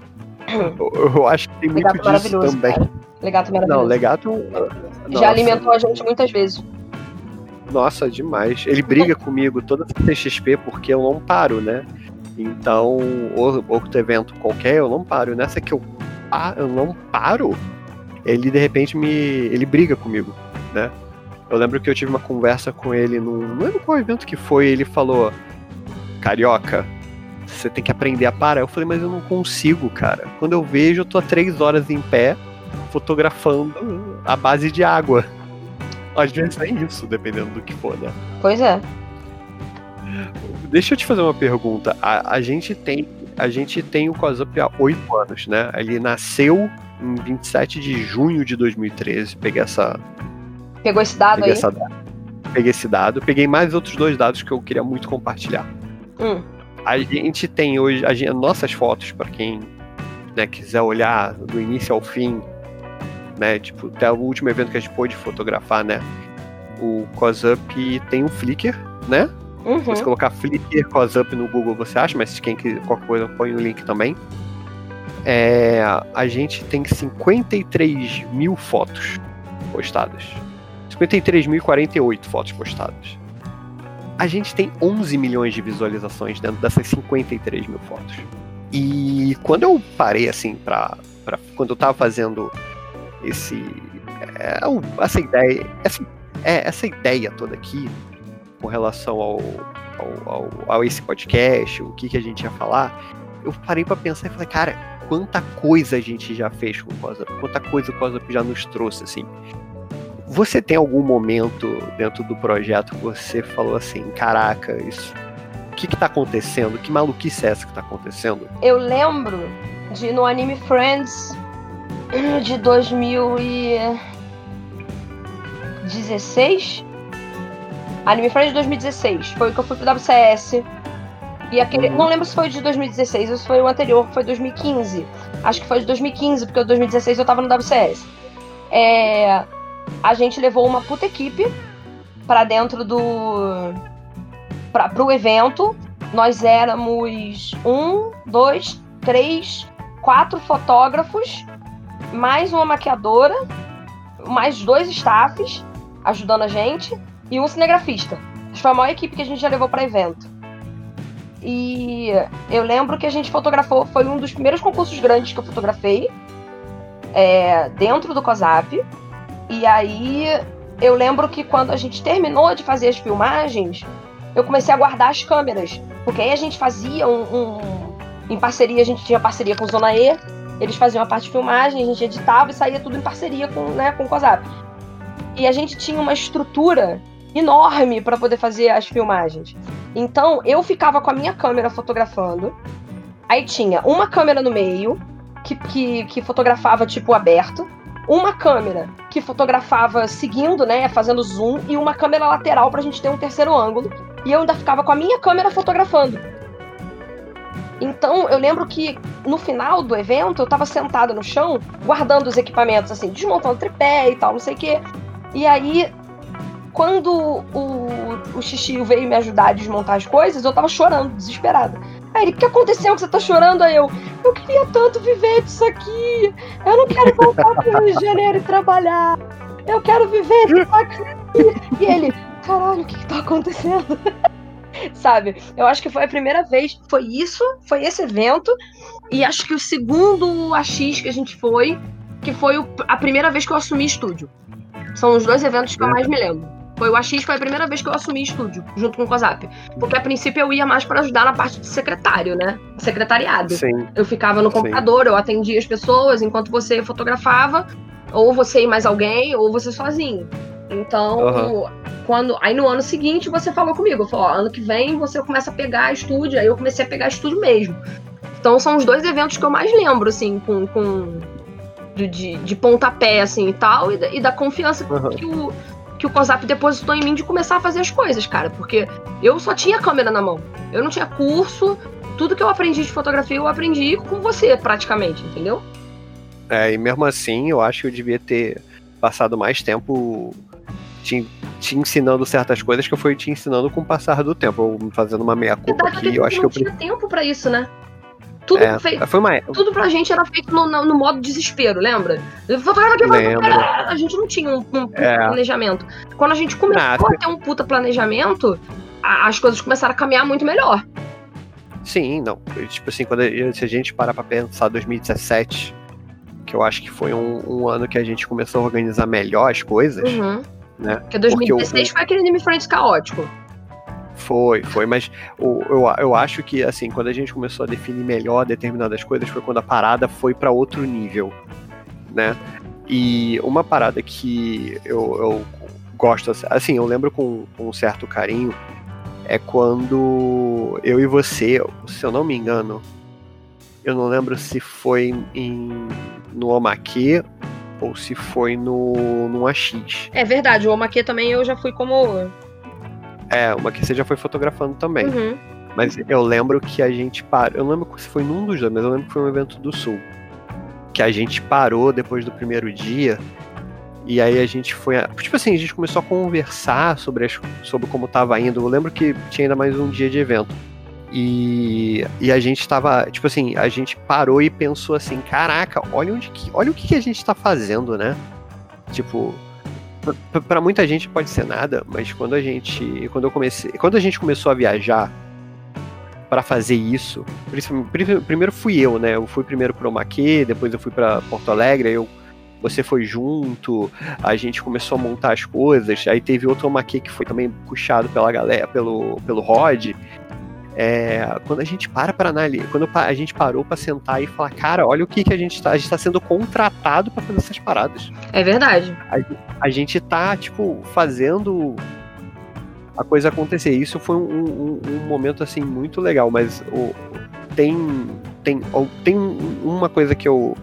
eu, eu, acho que tem muito Legato disso também. Cara. Legato maravilhoso. Não, Legato. Já nossa, alimentou a gente muitas vezes. Nossa, demais. Ele briga comigo toda CXP porque eu não paro, né? Então, outro evento qualquer, eu não paro. Nessa que eu, ah, eu não paro, ele de repente me. ele briga comigo, né? Eu lembro que eu tive uma conversa com ele num. Não lembro qual evento que foi, ele falou. Carioca, você tem que aprender a parar. Eu falei, mas eu não consigo, cara. Quando eu vejo, eu tô há três horas em pé, fotografando a base de água. Às vezes é isso, dependendo do que for, né? Pois é. Deixa eu te fazer uma pergunta. A, a gente tem a gente tem o Cosup há oito anos, né? Ele nasceu em 27 de junho de 2013. Peguei essa. Pegou esse dado aí? Essa peguei esse dado, peguei mais outros dois dados que eu queria muito compartilhar. Hum. A gente tem hoje a gente, nossas fotos, para quem né, quiser olhar do início ao fim, né? Tipo, até o último evento que a gente pôde fotografar, né? O CosUp tem um Flickr, né? Uhum. Se você colocar Flickr CosUp no Google, você acha, mas quem quiser qualquer coisa, põe o link também. É, a gente tem 53 mil fotos postadas. 53.048 fotos postadas. A gente tem 11 milhões de visualizações dentro dessas 53 mil fotos. E quando eu parei assim para quando eu tava fazendo esse é, essa ideia essa, é, essa ideia toda aqui com relação ao, ao, ao, ao, esse podcast, o que, que a gente ia falar, eu parei para pensar e falei, cara, quanta coisa a gente já fez com o Cosa, quanta coisa o Cosa já nos trouxe, assim. Você tem algum momento dentro do projeto que você falou assim, caraca, isso. O que, que tá acontecendo? Que maluquice é essa que tá acontecendo? Eu lembro de no Anime Friends de 2016. Anime Friends de 2016. Foi o que eu fui pro WCS. E aquele. Uhum. Não lembro se foi de 2016 ou se foi o anterior, que foi 2015. Acho que foi de 2015, porque o 2016 eu tava no WCS. É a gente levou uma puta equipe para dentro do. Pra, pro evento. Nós éramos um, dois, três, quatro fotógrafos, mais uma maquiadora, mais dois staffs ajudando a gente e um cinegrafista. Foi a maior equipe que a gente já levou para evento. E eu lembro que a gente fotografou, foi um dos primeiros concursos grandes que eu fotografei é, dentro do COSAP. E aí eu lembro que quando a gente terminou de fazer as filmagens, eu comecei a guardar as câmeras. Porque aí a gente fazia um, um em parceria, a gente tinha parceria com Zona E, eles faziam a parte de filmagem, a gente editava e saía tudo em parceria com, né, com o COSAP. E a gente tinha uma estrutura enorme para poder fazer as filmagens. Então eu ficava com a minha câmera fotografando. Aí tinha uma câmera no meio, que, que, que fotografava tipo aberto uma câmera que fotografava seguindo, né, fazendo zoom, e uma câmera lateral pra gente ter um terceiro ângulo. E eu ainda ficava com a minha câmera fotografando. Então, eu lembro que no final do evento, eu tava sentada no chão, guardando os equipamentos, assim, desmontando tripé e tal, não sei o quê. E aí, quando o, o Xixi veio me ajudar a desmontar as coisas, eu tava chorando, desesperada. Aí ele, o que aconteceu que você tá chorando? Aí eu, eu queria tanto viver disso aqui. Eu não quero voltar pro Rio de Janeiro e trabalhar. Eu quero viver disso aqui. E ele, caralho, o que, que tá acontecendo? Sabe? Eu acho que foi a primeira vez. Foi isso, foi esse evento. E acho que o segundo AX que a gente foi, que foi a primeira vez que eu assumi estúdio. São os dois eventos que eu mais me lembro. Foi o AX, foi a primeira vez que eu assumi estúdio, junto com o COSAP. Porque a princípio eu ia mais para ajudar na parte de secretário, né? Secretariado. Sim. Eu ficava no computador, Sim. eu atendia as pessoas enquanto você fotografava, ou você e mais alguém, ou você sozinho. Então, uhum. quando. Aí no ano seguinte você falou comigo, falou, ano que vem você começa a pegar estúdio, aí eu comecei a pegar estúdio mesmo. Então são os dois eventos que eu mais lembro, assim, com. com de, de pontapé, assim, e tal, e da, e da confiança uhum. que o que o COSAP depositou em mim de começar a fazer as coisas, cara. Porque eu só tinha câmera na mão. Eu não tinha curso. Tudo que eu aprendi de fotografia, eu aprendi com você, praticamente, entendeu? É, e mesmo assim, eu acho que eu devia ter passado mais tempo te, te ensinando certas coisas que eu fui te ensinando com o passar do tempo. Eu fazendo uma meia-culpa aqui, eu acho que eu... não tinha tempo para isso, né? Tudo, é, feito, foi uma... tudo pra gente era feito no, no, no modo desespero, lembra? A gente não tinha um, um é. planejamento. Quando a gente começou ah, a ter um puta planejamento, a, as coisas começaram a caminhar muito melhor. Sim, não. Tipo assim, quando se a gente parar pra pensar 2017, que eu acho que foi um, um, ano que a gente começou a organizar melhor as coisas, uhum. né? Porque 2016 Porque eu, foi aquele anime friends caótico. Foi, foi, mas eu, eu, eu acho que, assim, quando a gente começou a definir melhor determinadas coisas, foi quando a parada foi para outro nível, né? E uma parada que eu, eu gosto, assim, eu lembro com, com um certo carinho, é quando eu e você, se eu não me engano, eu não lembro se foi em, no Omake ou se foi no, no AX. É verdade, o Omaque também eu já fui como. É, uma que você já foi fotografando também. Uhum. Mas eu lembro que a gente parou. Eu não lembro se foi num dos dois, mas eu lembro que foi um evento do Sul. Que a gente parou depois do primeiro dia. E aí a gente foi. Tipo assim, a gente começou a conversar sobre, as, sobre como tava indo. Eu lembro que tinha ainda mais um dia de evento. E, e a gente tava, tipo assim, a gente parou e pensou assim, caraca, olha onde que, olha o que, que a gente tá fazendo, né? Tipo, para muita gente pode ser nada, mas quando a gente, quando eu comecei, quando a gente começou a viajar para fazer isso, primeiro fui eu, né? Eu fui primeiro pro Maquê, depois eu fui para Porto Alegre, eu você foi junto, a gente começou a montar as coisas, aí teve outro Maquê que foi também puxado pela galera, pelo, pelo Rod, é, quando a gente para para analisar, quando a gente parou para sentar e falar, cara, olha o que, que a gente está, a gente está sendo contratado para fazer essas paradas. É verdade. A, a, gente tá, tipo, fazendo a coisa acontecer. Isso foi um, um, um momento, assim, muito legal, mas tem, tem, tem uma coisa que eu,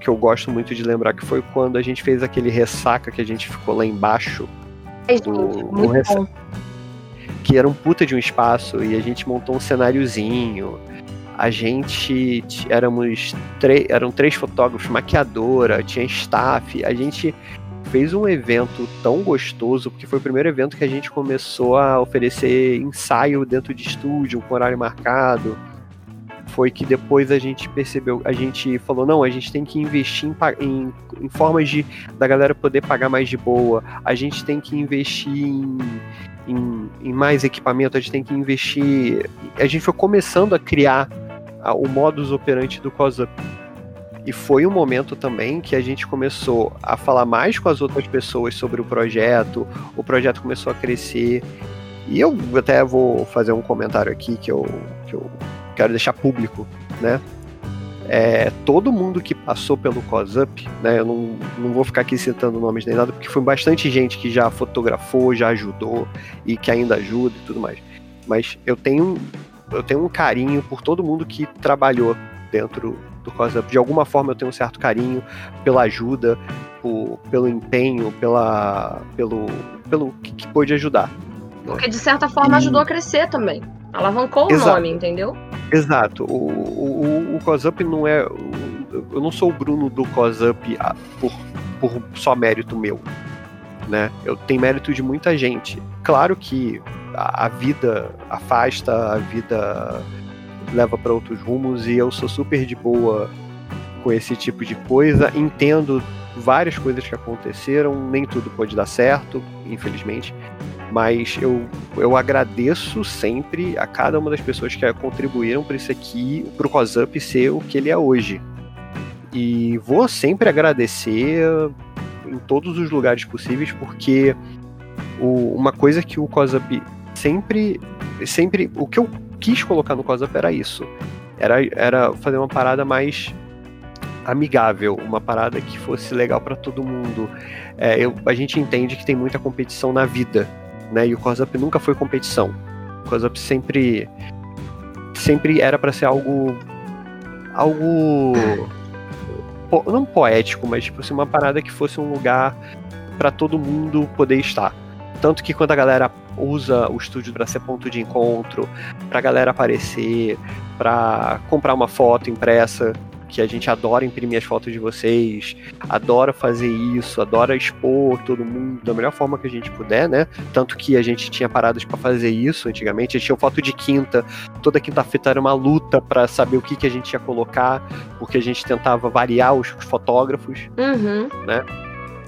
que eu gosto muito de lembrar, que foi quando a gente fez aquele ressaca que a gente ficou lá embaixo. É, gente, muito bom que era um puta de um espaço e a gente montou um cenáriozinho. A gente éramos eram três fotógrafos, maquiadora, tinha staff. A gente fez um evento tão gostoso, porque foi o primeiro evento que a gente começou a oferecer ensaio dentro de estúdio, com horário marcado. Foi que depois a gente percebeu, a gente falou, não, a gente tem que investir em, em, em formas de da galera poder pagar mais de boa, a gente tem que investir em, em, em mais equipamento, a gente tem que investir. A gente foi começando a criar a, o modus operandi do COSUP. E foi um momento também que a gente começou a falar mais com as outras pessoas sobre o projeto, o projeto começou a crescer. E eu até vou fazer um comentário aqui que eu, que eu quero deixar público, né? É, todo mundo que passou pelo COSUP, né, eu não, não vou ficar aqui citando nomes nem nada, porque foi bastante gente que já fotografou, já ajudou e que ainda ajuda e tudo mais. Mas eu tenho, eu tenho um carinho por todo mundo que trabalhou dentro do COSUP. De alguma forma eu tenho um certo carinho pela ajuda, por, pelo empenho, pela, pelo, pelo que, que pôde ajudar. Né? Porque de certa forma e... ajudou a crescer também. Alavancou Exato. o nome, entendeu? Exato. O, o, o COSUP não é. Eu não sou o Bruno do COSUP ah, por, por só mérito meu. Né? Eu tenho mérito de muita gente. Claro que a, a vida afasta, a vida leva para outros rumos e eu sou super de boa com esse tipo de coisa. Entendo várias coisas que aconteceram, nem tudo pode dar certo, infelizmente. Mas eu, eu agradeço sempre a cada uma das pessoas que contribuíram para isso aqui, para o COSUP ser o que ele é hoje. E vou sempre agradecer em todos os lugares possíveis, porque o, uma coisa que o COSUP sempre, sempre. O que eu quis colocar no COSUP era isso. Era, era fazer uma parada mais amigável, uma parada que fosse legal para todo mundo. É, eu, a gente entende que tem muita competição na vida né? E o Close-Up nunca foi competição. O Close-Up sempre sempre era para ser algo algo não poético, mas tipo assim, uma parada que fosse um lugar para todo mundo poder estar. Tanto que quando a galera usa o estúdio para ser ponto de encontro, pra galera aparecer, para comprar uma foto impressa, que a gente adora imprimir as fotos de vocês, adora fazer isso, adora expor todo mundo da melhor forma que a gente puder, né? Tanto que a gente tinha paradas para fazer isso antigamente, a gente tinha foto de quinta, toda quinta-feira era uma luta para saber o que, que a gente ia colocar, porque a gente tentava variar os fotógrafos, uhum. né?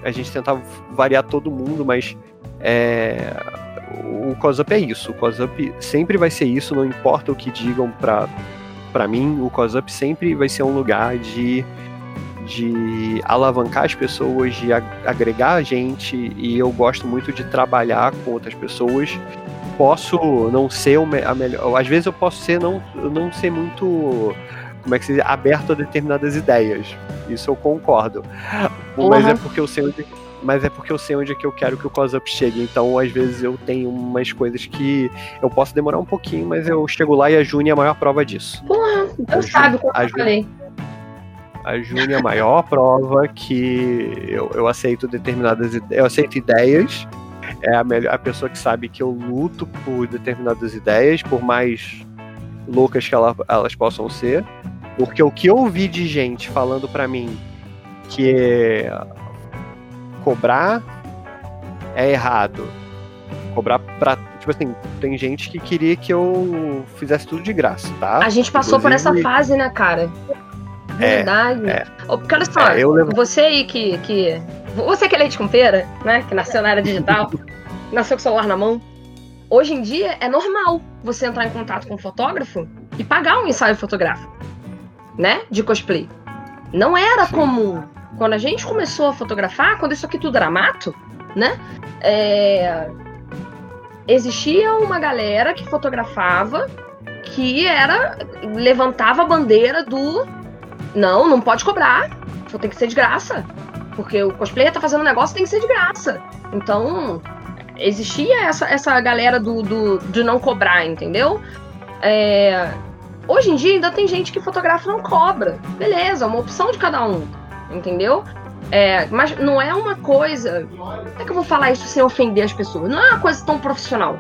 A gente tentava variar todo mundo, mas é, o COSUP é isso. O COSUP sempre vai ser isso, não importa o que digam para para mim, o COSUP sempre vai ser um lugar de, de alavancar as pessoas, de agregar a gente, e eu gosto muito de trabalhar com outras pessoas. Posso não ser a melhor. Às vezes eu posso ser não, não ser muito. Como é que se diz? Aberto a determinadas ideias. Isso eu concordo. Uhum. Mas é porque eu sei onde mas é porque eu sei onde é que eu quero que o close-up chegue. Então, às vezes, eu tenho umas coisas que eu posso demorar um pouquinho, mas eu chego lá e a Juni é a maior prova disso. Porra, Deus sabe como eu falei. A Juni é a maior prova que eu, eu aceito determinadas eu aceito ideias. É a, melhor, a pessoa que sabe que eu luto por determinadas ideias, por mais loucas que ela, elas possam ser. Porque o que eu ouvi de gente falando para mim que cobrar é errado. Cobrar pra. Tipo assim, tem gente que queria que eu fizesse tudo de graça, tá? A gente passou Inclusive, por essa fase, né, cara? É, Verdade. É, Porque olha só, é, levo... você aí que, que. Você que é leite com pera, né? Que nasceu na era digital, nasceu com o celular na mão. Hoje em dia é normal você entrar em contato com um fotógrafo e pagar um ensaio fotográfico, né? De cosplay. Não era Sim. comum. Quando a gente começou a fotografar, quando isso aqui tudo era mato, né? É... Existia uma galera que fotografava que era levantava a bandeira do não, não pode cobrar, só tem que ser de graça, porque o cosplayer tá fazendo um negócio tem que ser de graça. Então existia essa, essa galera do, do de não cobrar, entendeu? É... Hoje em dia ainda tem gente que fotografa não cobra, beleza, é uma opção de cada um, entendeu? É, mas não é uma coisa. Como é que eu vou falar isso sem ofender as pessoas? Não é uma coisa tão profissional.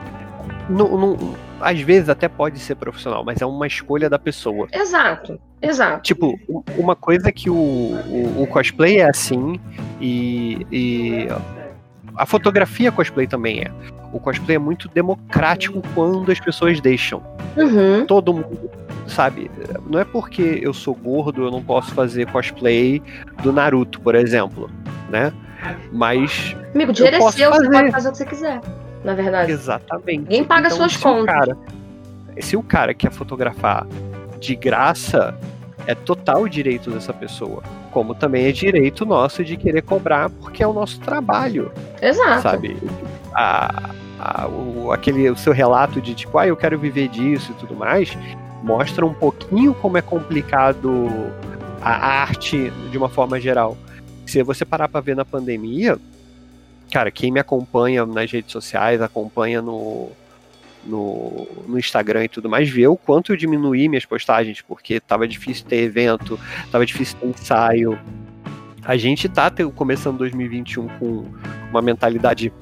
Não, não, às vezes até pode ser profissional, mas é uma escolha da pessoa. Exato, exato. Tipo, uma coisa que o, o, o cosplay é assim, e, e a fotografia cosplay também é. O cosplay é muito democrático quando as pessoas deixam. Uhum. Todo mundo sabe? Não é porque eu sou gordo eu não posso fazer cosplay do Naruto, por exemplo, né? Mas. Amigo, dinheiro é seu, fazer. você pode fazer o que você quiser, na verdade. Exatamente. Ninguém paga então, suas contas. O cara, se o cara quer fotografar de graça, é total direito dessa pessoa. Como também é direito nosso de querer cobrar, porque é o nosso trabalho. Exato. Sabe? A, a, o, aquele, o seu relato de tipo, ah, eu quero viver disso e tudo mais, mostra um pouquinho como é complicado a arte de uma forma geral. Se você parar para ver na pandemia, cara, quem me acompanha nas redes sociais, acompanha no, no, no, Instagram e tudo mais, vê o quanto eu diminuí minhas postagens, porque tava difícil ter evento, tava difícil ter ensaio. A gente tá ter, começando 2021 com uma mentalidade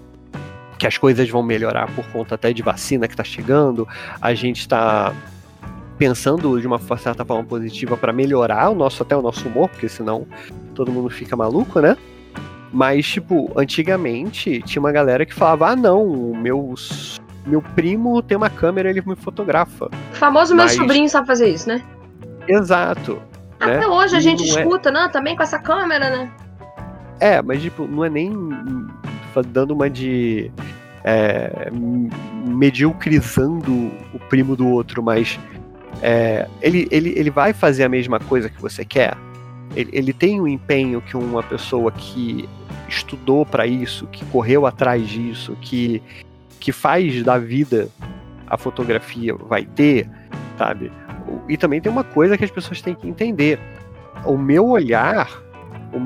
que as coisas vão melhorar por conta até de vacina que tá chegando. A gente tá pensando de uma certa forma positiva para melhorar o nosso até o nosso humor, porque senão todo mundo fica maluco, né? Mas, tipo, antigamente tinha uma galera que falava: ah, não, meu, meu primo tem uma câmera, ele me fotografa. O famoso Mas... meu sobrinho sabe fazer isso, né? Exato. Até né? hoje a gente é escuta, é... não, também com essa câmera, né? É, mas, tipo, não é nem dando uma de. É, mediocrizando o primo do outro, mas é, ele, ele, ele vai fazer a mesma coisa que você quer? Ele, ele tem o um empenho que uma pessoa que estudou para isso, que correu atrás disso, que, que faz da vida a fotografia vai ter, sabe? E também tem uma coisa que as pessoas têm que entender. O meu olhar,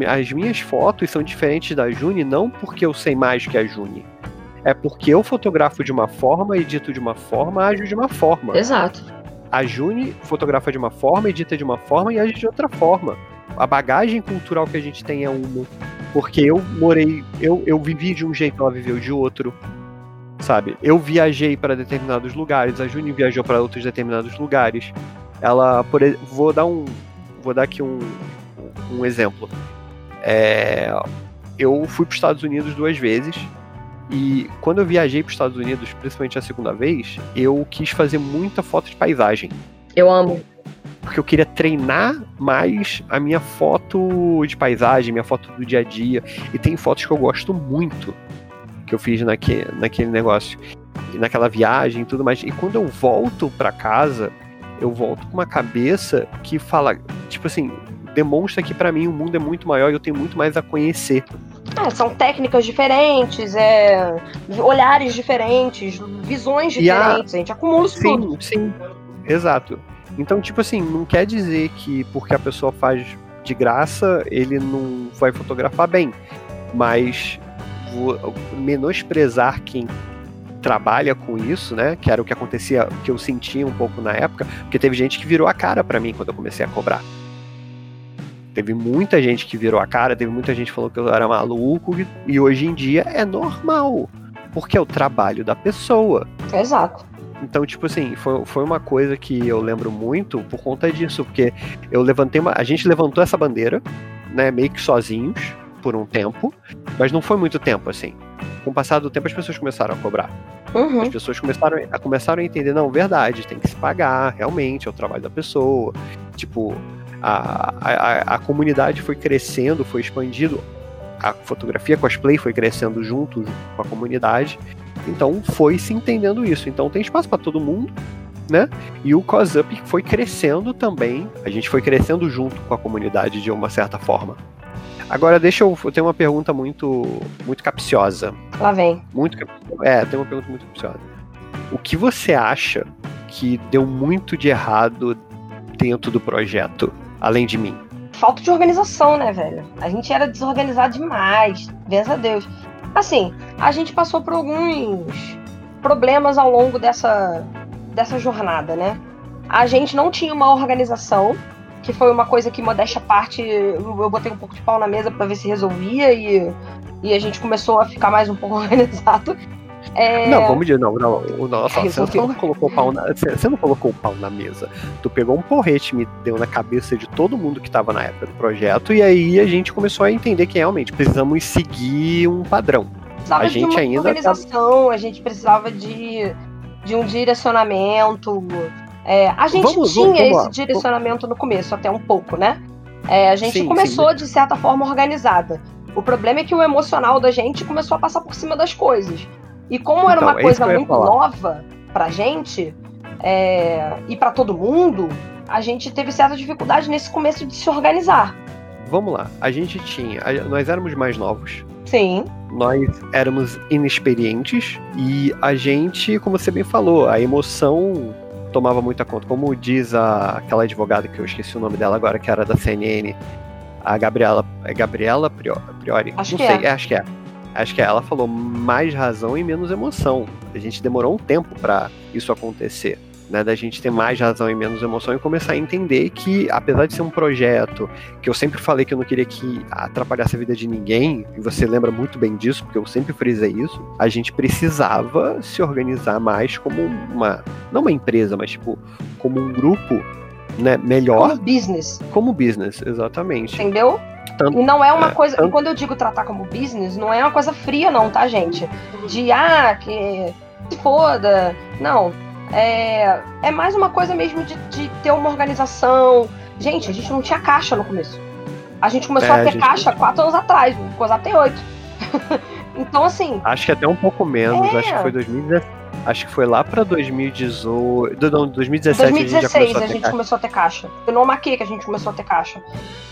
as minhas fotos são diferentes da Juni não porque eu sei mais que a Juni. É porque eu fotografo de uma forma, edito de uma forma, ajo de uma forma. Exato. A Juni fotografa de uma forma, edita de uma forma e age de outra forma. A bagagem cultural que a gente tem é uma. Porque eu morei, eu, eu vivi de um jeito, ela viveu de outro. Sabe? Eu viajei para determinados lugares, a Juni viajou para outros determinados lugares. Ela, por, vou dar um, vou dar aqui um, um exemplo. É, eu fui para os Estados Unidos duas vezes e quando eu viajei para os Estados Unidos, principalmente a segunda vez, eu quis fazer muita foto de paisagem. Eu amo. Porque eu queria treinar mais a minha foto de paisagem, minha foto do dia a dia. E tem fotos que eu gosto muito que eu fiz naque, naquele negócio, naquela viagem e tudo mais. E quando eu volto para casa, eu volto com uma cabeça que fala, tipo assim, demonstra que para mim o mundo é muito maior e eu tenho muito mais a conhecer. É, são técnicas diferentes, é, olhares diferentes, visões diferentes, a... a... gente acumula isso sim, tudo. Sim, exato. Então, tipo assim, não quer dizer que porque a pessoa faz de graça, ele não vai fotografar bem. Mas menosprezar quem trabalha com isso, né? Que era o que acontecia, que eu sentia um pouco na época, porque teve gente que virou a cara para mim quando eu comecei a cobrar. Teve muita gente que virou a cara, teve muita gente que falou que eu era maluco, e hoje em dia é normal. Porque é o trabalho da pessoa. Exato. Então, tipo assim, foi, foi uma coisa que eu lembro muito por conta disso, porque eu levantei uma. A gente levantou essa bandeira, né, meio que sozinhos, por um tempo, mas não foi muito tempo, assim. Com o passar do tempo, as pessoas começaram a cobrar. Uhum. As pessoas começaram a, começaram a entender, não, verdade, tem que se pagar, realmente, é o trabalho da pessoa. Tipo, a, a, a comunidade foi crescendo, foi expandindo, a fotografia cosplay foi crescendo junto com a comunidade, então foi se entendendo isso. Então tem espaço para todo mundo, né? E o COSUP foi crescendo também, a gente foi crescendo junto com a comunidade de uma certa forma. Agora deixa eu, eu tenho uma pergunta muito muito capciosa. Lá vem. Muito é, tem uma pergunta muito capciosa. O que você acha que deu muito de errado dentro do projeto? além de mim. Falta de organização, né, velho? A gente era desorganizado demais, graças a Deus. Assim, a gente passou por alguns problemas ao longo dessa, dessa jornada, né? A gente não tinha uma organização, que foi uma coisa que, modéstia à parte, eu botei um pouco de pau na mesa para ver se resolvia e, e a gente começou a ficar mais um pouco organizado. É... Não, vamos dizer, não, não. Nossa, você não colocou pau na. Você não colocou o pau na mesa. Tu pegou um porrete, me deu na cabeça de todo mundo que estava na época do projeto, e aí a gente começou a entender que realmente precisamos seguir um padrão. Precisava a gente de uma ainda. Organização, a gente precisava de, de um direcionamento. É, a gente vamos, tinha vamos, vamos esse direcionamento no começo, até um pouco, né? É, a gente sim, começou sim. de certa forma organizada. O problema é que o emocional da gente começou a passar por cima das coisas. E como era então, uma é coisa muito nova pra gente é, e para todo mundo, a gente teve certa dificuldade nesse começo de se organizar. Vamos lá, a gente tinha. Nós éramos mais novos. Sim. Nós éramos inexperientes e a gente, como você bem falou, a emoção tomava muita conta. Como diz a, aquela advogada que eu esqueci o nome dela agora, que era da CNN, a Gabriela. É Gabriela Priori? Acho Não que sei, é. acho que é acho que ela falou mais razão e menos emoção. A gente demorou um tempo para isso acontecer. Né, da gente ter mais razão e menos emoção e começar a entender que, apesar de ser um projeto que eu sempre falei que eu não queria que atrapalhasse a vida de ninguém, e você lembra muito bem disso, porque eu sempre frisei isso, a gente precisava se organizar mais como uma, não uma empresa, mas tipo, como um grupo né, melhor. Como business. Como business, exatamente. Entendeu? Tanto, e não é uma é, coisa. Tanto... quando eu digo tratar como business, não é uma coisa fria, não, tá, gente? De ah, que se foda. Não. É, é mais uma coisa mesmo de, de ter uma organização. Gente, a gente não tinha caixa no começo. A gente começou é, a ter gente... caixa quatro anos atrás, o COSAP tem oito. então, assim. Acho que até um pouco menos, é... acho que foi 2017. Acho que foi lá pra 2018. Não, 2017 2016 a gente, a gente começou a ter caixa. Foi no Maquia que a gente começou a ter caixa.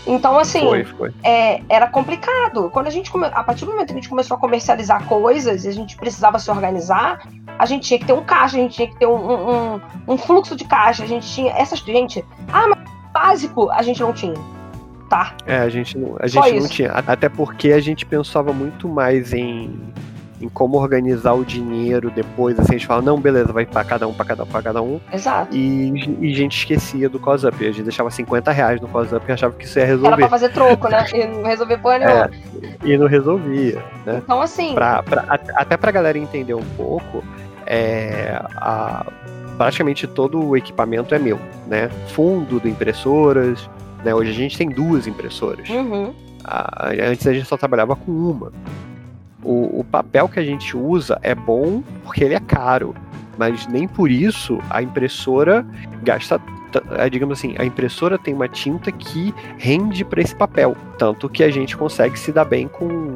Então, assim, foi, foi. É, era complicado. Quando a gente come... A partir do momento que a gente começou a comercializar coisas e a gente precisava se organizar, a gente tinha que ter um caixa, a gente tinha que ter um, um, um fluxo de caixa, a gente tinha. Essas. Gente, ah, mas básico a gente não tinha. Tá? É, a gente não, a gente não tinha. Até porque a gente pensava muito mais em em como organizar o dinheiro depois, assim, a gente fala, não, beleza, vai para cada um, para cada um, para cada um. Exato. E, e gente esquecia do COSUP. A gente deixava 50 reais no COSUP e achava que isso ia resolver. Era pra fazer troco, né? E não resolver porra nenhuma. É, e não resolvia, né? Então, assim... Pra, pra, até pra galera entender um pouco, é, a, praticamente todo o equipamento é meu, né? Fundo de impressoras, né? Hoje a gente tem duas impressoras. Uhum. A, antes a gente só trabalhava com uma. O, o papel que a gente usa é bom porque ele é caro, mas nem por isso a impressora gasta é, digamos assim, a impressora tem uma tinta que rende para esse papel, tanto que a gente consegue se dar bem com,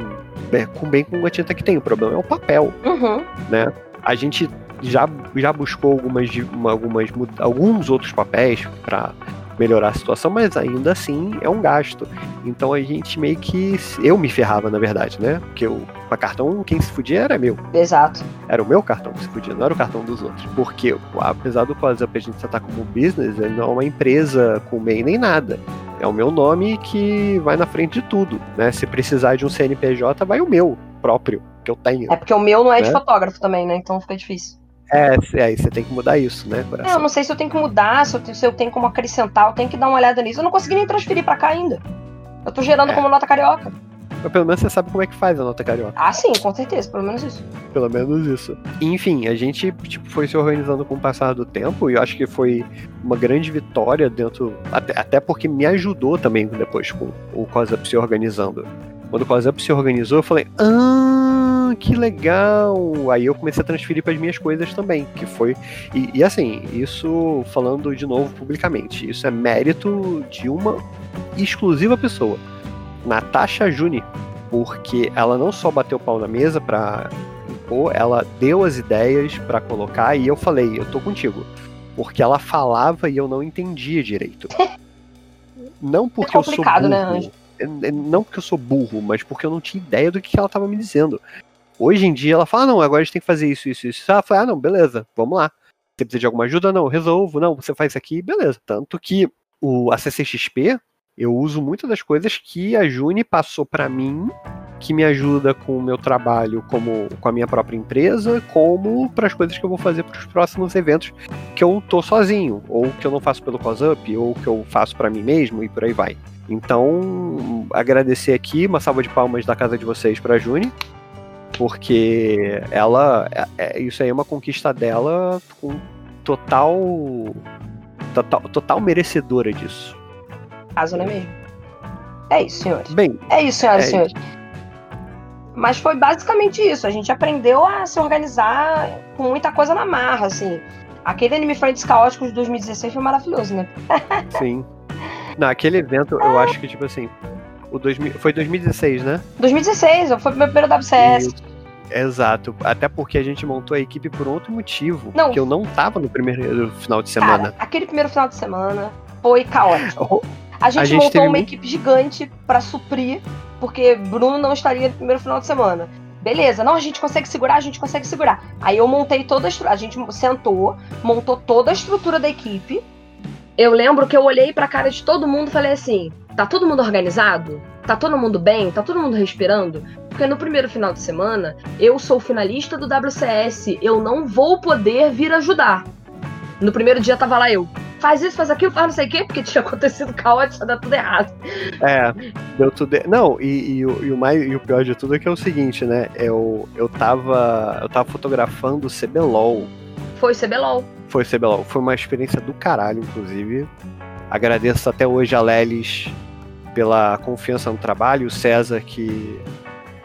com bem com a tinta que tem. O problema é o papel, uhum. né? A gente já, já buscou algumas, algumas alguns outros papéis para melhorar a situação, mas ainda assim é um gasto. Então a gente meio que. Eu me ferrava, na verdade, né? Porque o cartão, quem se fudia era meu. Exato. Era o meu cartão que se fudia, não era o cartão dos outros. Porque, apesar do WhatsApp a gente tratar como business, ele não é uma empresa com MEI nem nada. É o meu nome que vai na frente de tudo, né? Se precisar de um CNPJ, vai o meu próprio, que eu tenho. É porque o meu não é né? de fotógrafo também, né? Então fica difícil. É, é, você tem que mudar isso, né, coração? É, eu não sei se eu tenho que mudar, se eu, tenho, se eu tenho como acrescentar, eu tenho que dar uma olhada nisso. Eu não consegui nem transferir para cá ainda. Eu tô gerando É. como nota carioca. Mas pelo menos você sabe como é que faz a nota carioca. Ah, sim, com certeza, pelo menos isso. Pelo menos isso. Enfim, a gente tipo, foi se organizando com o passar do tempo e eu acho que foi uma grande vitória dentro. Até, até porque me ajudou também depois com o COSUP se organizando. Quando o COSUP se organizou, eu falei, ah, que legal! Aí eu comecei a transferir para as minhas coisas também, que foi. E, e assim, isso falando de novo publicamente, isso é mérito de uma exclusiva pessoa. Natasha Juni, porque ela não só bateu o pau na mesa pra impor, ela deu as ideias pra colocar e eu falei, eu tô contigo. Porque ela falava e eu não entendia direito. Não porque eu sou complicado, burro. né? É- é- Não porque eu sou burro, mas porque eu não tinha ideia do que que ela tava me dizendo. Hoje em dia ela fala, "Ah, não, agora a gente tem que fazer isso, isso, isso. Ela fala, ah, não, beleza, vamos lá. Você precisa de alguma ajuda? Não, resolvo. Não, você faz isso aqui, beleza. Tanto que o a CCXP, eu uso muitas das coisas que a Juni passou pra mim, que me ajuda com o meu trabalho como com a minha própria empresa, como para as coisas que eu vou fazer para os próximos eventos que eu tô sozinho, ou que eu não faço pelo COSUP, ou que eu faço pra mim mesmo e por aí vai. Então, agradecer aqui, uma salva de palmas da casa de vocês pra Juni, porque ela, é- é- isso aí é uma conquista dela com total, total, total merecedora disso. Caso, não é mesmo? É isso, senhores. Bem, É isso, senhoras É e senhores. Mas foi basicamente isso. A gente aprendeu a se organizar com muita coisa na marra, assim. Aquele Anime Friends Caóticos de 2016 foi maravilhoso, né? sim. Naquele evento, eu acho que, tipo assim, o 2000, foi 2016, né? 2016, foi o meu primeiro WCS. Exato. Até porque a gente montou a equipe por outro motivo. Não. Que eu não tava no primeiro final de semana. Cara, aquele primeiro final de semana foi caótico. A gente, A gente montou uma muito- equipe gigante pra suprir, porque Bruno não estaria no primeiro final de semana. Beleza, não, a gente consegue segurar, a gente consegue segurar. Aí eu montei toda a estrutura, a gente sentou, montou toda a estrutura da equipe. Eu lembro que eu olhei pra cara de todo mundo e falei assim: tá todo mundo organizado? Tá todo mundo bem? Tá todo mundo respirando? Porque no primeiro final de semana, eu sou finalista do WCS, eu não vou poder vir ajudar. No primeiro dia tava lá eu. Faz isso, faz aquilo, faz não sei o quê, porque tinha acontecido caótico, dar tudo errado. É, deu tudo. e- Não, e, e o- e o mais, e o pior de tudo é que é o seguinte, né? Eu, eu tava. Eu tava fotografando o CBLOL. Foi o CBLOL. Foi o CBLOL. Foi uma experiência do caralho, inclusive. Agradeço até hoje a Lelis pela confiança no trabalho, o César que,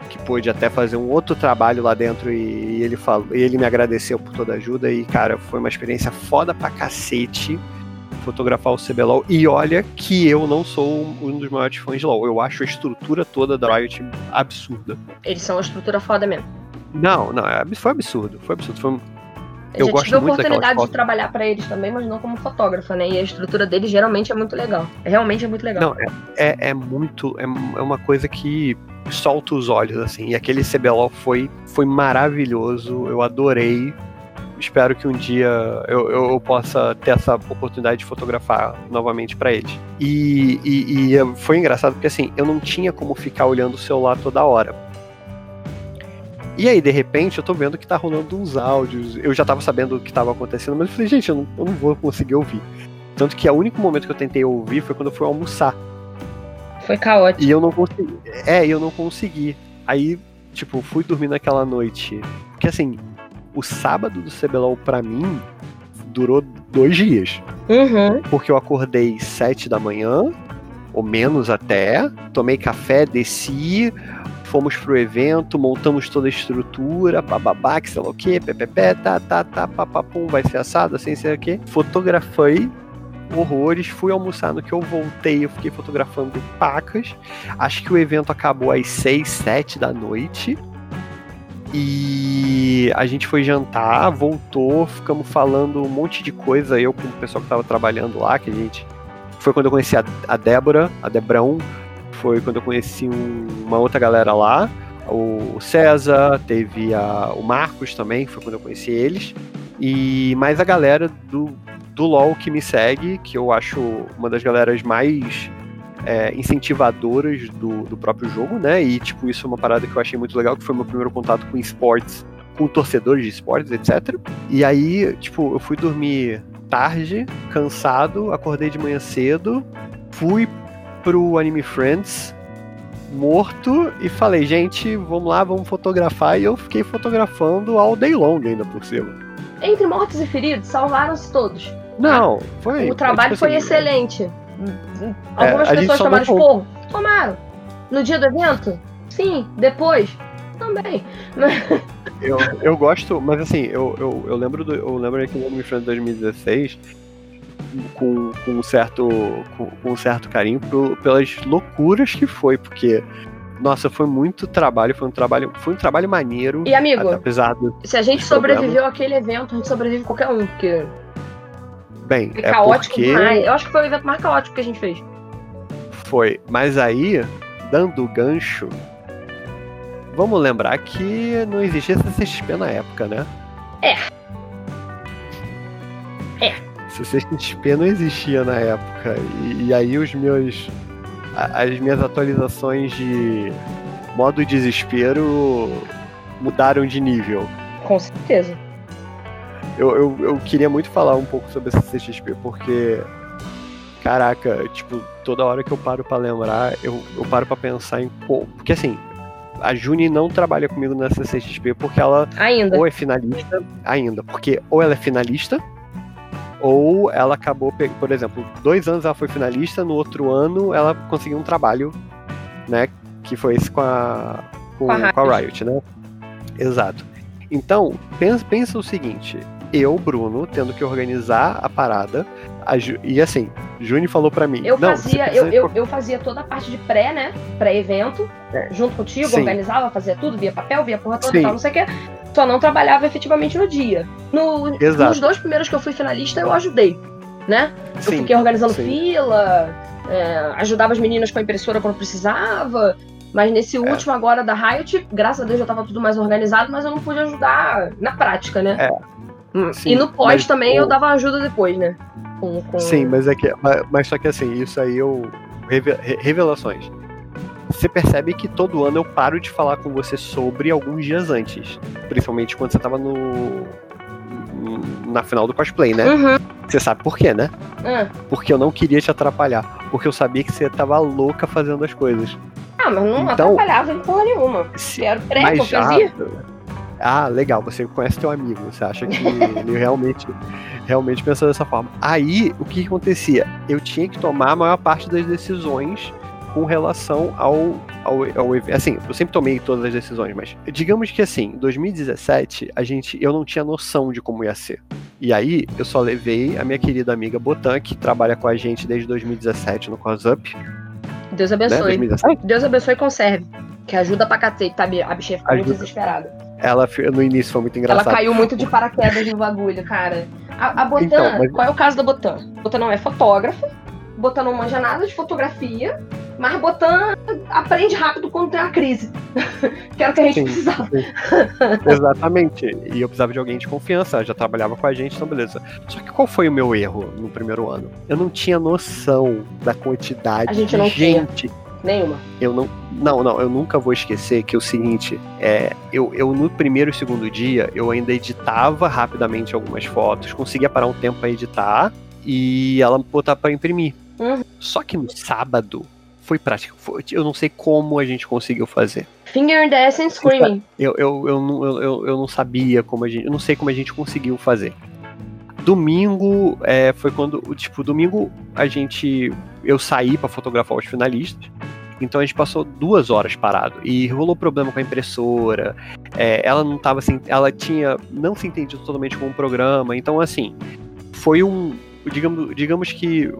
que pôde até fazer um outro trabalho lá dentro e, e ele falou, e ele me agradeceu por toda a ajuda e cara, foi uma experiência foda pra cacete fotografar o CBLOL e olha que eu não sou um dos maiores fãs de LoL, eu acho a estrutura toda da Riot absurda. Eles são uma estrutura foda mesmo. Não, não, é foi absurdo, foi absurdo, foi Eu já tive a oportunidade de trabalhar pra eles também, mas não como fotógrafa, né? E a estrutura deles geralmente é muito legal. Realmente é muito legal. Não, é, é, é muito. É, é uma coisa que solta os olhos, assim. E aquele CBLOL foi, foi maravilhoso. Eu adorei. Espero que um dia eu, eu, eu possa ter essa oportunidade de fotografar novamente pra eles. E, e, e foi engraçado porque assim, eu não tinha como ficar olhando o celular toda hora. E aí, de repente, eu tô vendo que tá rolando uns áudios. Eu já tava sabendo o que tava acontecendo, mas eu falei, gente, eu não, eu não vou conseguir ouvir. Tanto que o único momento que eu tentei ouvir foi quando eu fui almoçar. Foi caótico. E eu não consegui. É, eu não consegui. Aí, tipo, fui dormir naquela noite. Porque assim, o sábado do CBLOL pra mim durou dois dias. Uhum. Porque eu acordei sete da manhã, ou menos até, tomei café, desci, fomos pro evento, montamos toda a estrutura, bababá, que sei lá o que, ppp, tá, tá, tá, papapum, vai ser assado, assim, sei lá o que. Fotografei horrores, fui almoçar no que eu voltei, eu fiquei fotografando pacas. Acho que o evento acabou às seis, sete da noite. E a gente foi jantar, voltou, ficamos falando um monte de coisa, eu com o pessoal que tava trabalhando lá, que a gente. Foi quando eu conheci a, a Débora, a Debrão, foi quando eu conheci um- uma outra galera lá, o César, teve a- o Marcos também, foi quando eu conheci eles, e mais a galera do, do LoL que me segue, que eu acho uma das galeras mais é, incentivadoras do, do próprio jogo, né? E, tipo, isso é uma parada que eu achei muito legal, que foi meu primeiro contato com esportes, com torcedores de esportes, etc. E aí, tipo, eu fui dormir tarde, cansado, acordei de manhã cedo, fui pro Anime Friends morto e falei, gente, vamos lá, vamos fotografar. E eu fiquei fotografando all day long ainda por cima. Entre mortos e feridos, salvaram-se todos. Não, foi. O trabalho é, tipo foi assim, excelente. Algumas a gente pessoas tomaram esporro? Tomaram. No dia do evento? Sim. Depois? Também. Eu, eu gosto, mas assim, eu, eu, eu lembro do, eu lembro que no Anime Friends 2016 com, com um certo com, com um certo carinho pro- pelas loucuras que foi, porque nossa, foi muito trabalho, foi um trabalho, foi um trabalho maneiro, E amigo, apesar do se a gente sobreviveu àquele evento, a gente sobrevive a qualquer um, porque bem, foi é caótico porque demais. Eu acho que foi o evento mais caótico que a gente fez. foi, mas aí dando gancho Vamos lembrar que não existia CCXP na época, né? É. É. CCXP não existia na época. E, e aí os meus. a- As minhas atualizações de modo desespero mudaram de nível. Com certeza. Eu, eu, eu queria muito falar um pouco sobre a CCXP, porque. Caraca, tipo, toda hora que eu paro pra lembrar, eu, eu paro pra pensar em. co- Porque assim, a Juni não trabalha comigo na CCXP porque ela Ainda. ou é finalista ainda, porque ou ela é finalista, ou ela acabou, por exemplo, dois anos ela foi finalista, no outro ano ela conseguiu um trabalho, né, que foi esse com a, com, Com a com a Riot. Né? Exato. Então, pensa, pensa o seguinte, eu, Bruno, tendo que organizar a parada, a Ju- e assim, Juni falou pra mim, Eu fazia, eu, eu, eu fazia toda a parte de pré, né? Pré-evento, junto contigo, Sim. organizava, fazia tudo, via papel, via porra toda Sim. e tal, não sei o quê. Só não trabalhava efetivamente no dia. No- Exato. nos dois primeiros que eu fui finalista, eu ajudei, né? Eu Sim, fiquei organizando sim. fila, é, ajudava as meninas com a impressora quando precisava. Mas nesse É. último agora da Riot, graças a Deus já tava tudo mais organizado, mas eu não pude ajudar na prática, né? É. Hum, Sim, e no pós mas também eu dava ajuda depois, né? Com, com- Sim, mas é que. Mas, mas só que assim, isso aí eu. reve- re- Revelações. Você percebe que todo ano eu paro de falar com você sobre alguns dias antes. Principalmente quando você tava no. Na final do cosplay, né? Uhum. Você sabe por quê, né? Ah. Porque eu não queria te atrapalhar. Porque eu sabia que você tava louca fazendo as coisas. Ah, mas não Então- atrapalhava em porra nenhuma. Se- Era pré Mas já. Ah, legal, você conhece teu amigo, você acha que ele realmente, realmente pensou dessa forma. Aí, o que acontecia? Eu tinha que tomar a maior parte das decisões com relação ao, ao, ao assim, eu sempre tomei todas as decisões, mas digamos que assim, em 2017, a gente, eu não tinha noção de como ia ser. E aí, eu só levei a minha querida amiga Botan, que trabalha com a gente desde 2017 no COSUP, Deus né? abençoe. 2017? Deus abençoe e conserve. Que ajuda pra cacete, tá? A bichinha ficou muito desesperada. Ela no início foi muito engraçado. Ela caiu muito de paraquedas no bagulho, cara. A, a Botan, Então, mas- qual é o caso da Botan? Botan não é fotógrafa, Botan não manja nada de fotografia, mas Botan aprende rápido quando tem uma crise. que era o que a gente Sim. precisava. Exatamente. E eu precisava de alguém de confiança, ela já trabalhava com a gente, então beleza. Só que qual foi o meu erro no primeiro ano? Eu não tinha noção da quantidade A gente de não tinha. gente. Nenhuma. Eu não. Não, não, eu nunca vou esquecer que é o seguinte, é, eu, eu no primeiro e segundo dia, eu ainda editava rapidamente algumas fotos, conseguia parar um tempo pra editar e ela botar pra imprimir. Uhum. Só que no sábado foi prático. foi- eu não sei como a gente conseguiu fazer. Finger in the ass and screaming. Eu, eu, eu, não- eu, eu, eu não sabia como a gente. Eu não sei como a gente conseguiu fazer. Domingo é, foi quando. Tipo, domingo a gente. Eu saí pra fotografar os finalistas. Então a gente passou duas horas parado. E rolou problema com a impressora. é, ela não tava assim. Ela tinha. Não se entendido totalmente com o programa. Então, assim. Foi um. Digamos, digamos que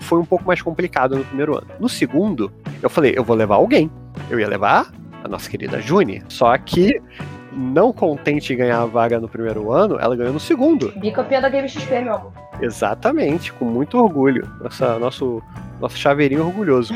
foi um pouco mais complicado no primeiro ano. No segundo, eu falei, eu vou levar alguém. Eu ia levar a nossa querida Juni. Só que, não contente em ganhar a vaga no primeiro ano, ela ganhou no segundo. Bicampeã da Game XP, meu amor. Exatamente, com muito orgulho. Nossa, nosso, nosso chaveirinho orgulhoso.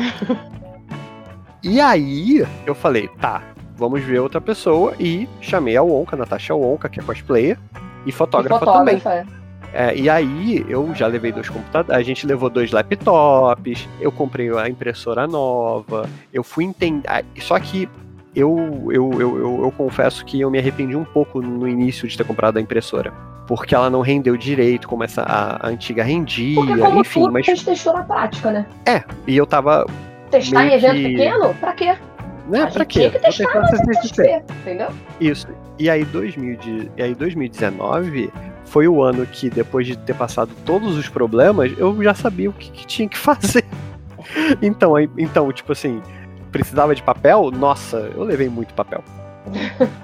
e aí, eu falei, tá, vamos ver outra pessoa. E chamei a Wonka, a Natasha Wonka, que é cosplayer, e E fotógrafa também. fotógrafa. É, e aí eu já levei dois computadores, a gente levou dois laptops, eu comprei a impressora nova, eu fui entender. Só que eu, eu, eu, eu, eu confesso que eu me arrependi um pouco no início de ter comprado a impressora. porque ela não rendeu direito, como essa, a, a antiga rendia, Porque como enfim, tudo, mas a gente testou na prática, né? é, e eu tava, Testar em evento que- pequeno? Pra quê? né, a pra gente quê? tinha que testar testar. CCXP, entendeu? Isso. E aí, 2000 de, e aí 2019 foi o ano que, depois de ter passado todos os problemas, eu já sabia o que, que tinha que fazer. Então, aí, então, tipo assim, precisava de papel? Nossa, eu levei muito papel.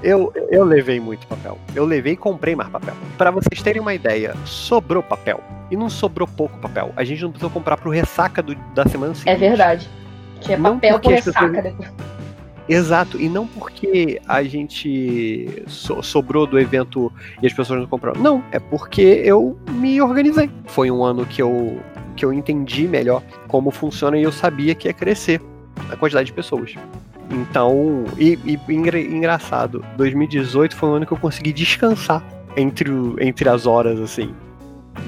Eu, eu levei muito papel. Eu levei e comprei mais papel. Pra vocês terem uma ideia, sobrou papel. E não sobrou pouco papel. A gente não precisou comprar pro ressaca do- da semana seguinte. É verdade. Tinha Não papel pessoas- ressaca depois. Exato, e não porque a gente so- sobrou do evento e as pessoas não compraram. Não, é porque eu me organizei. Foi um ano que eu, que eu entendi melhor como funciona e eu sabia que ia crescer a quantidade de pessoas. Então, e, e engra- engraçado, 2018 foi um ano que eu consegui descansar entre, o- entre as horas, assim,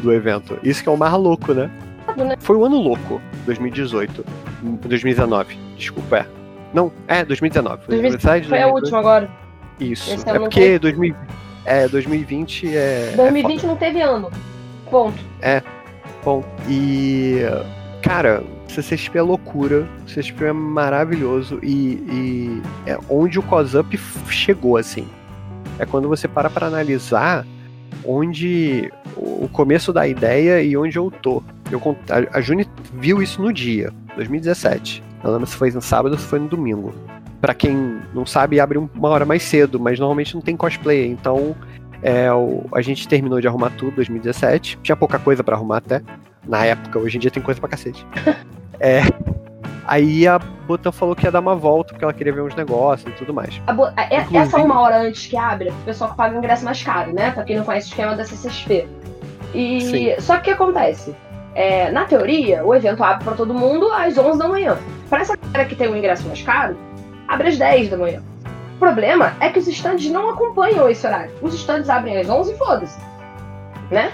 do evento. Isso que é o mais louco, né? Né? Foi um ano louco, 2018. 2019, desculpa, é. Não, é 2019. Foi, 2019 aniversário de Foi a 2018. última agora. Isso. Esse É não porque 2000, é, 2020 é. 2020 não teve ano. Ponto. É bom. E. Cara, CCXP é loucura. CCXP é maravilhoso. E, e é onde o COSUP chegou, assim. É quando você para pra analisar onde o começo da ideia e onde eu tô. Eu, a Juni viu isso no dia, 2017. Eu não lembro se foi no sábado ou se foi no domingo. Pra quem não sabe, abre um- uma hora mais cedo, mas normalmente não tem cosplay, então é, o- a gente terminou de arrumar tudo em 2017. Tinha pouca coisa pra arrumar até, na época, hoje em dia tem coisa pra cacete. É, aí a Botan falou que ia dar uma volta, porque ela queria ver uns negócios e tudo mais. Bo- a- é- Inclusive- Essa uma hora antes que abre, o pessoal paga o ingresso mais caro, né? Pra quem não conhece o esquema da CCXP. E Sim. só que o que acontece? É, na teoria, o evento abre pra todo mundo às 11 da manhã. Pra essa galera que tem o ingresso mais caro, abre às 10 da manhã. O problema é que os estandes não acompanham esse horário. Os estandes abrem às 11 e foda-se. Né?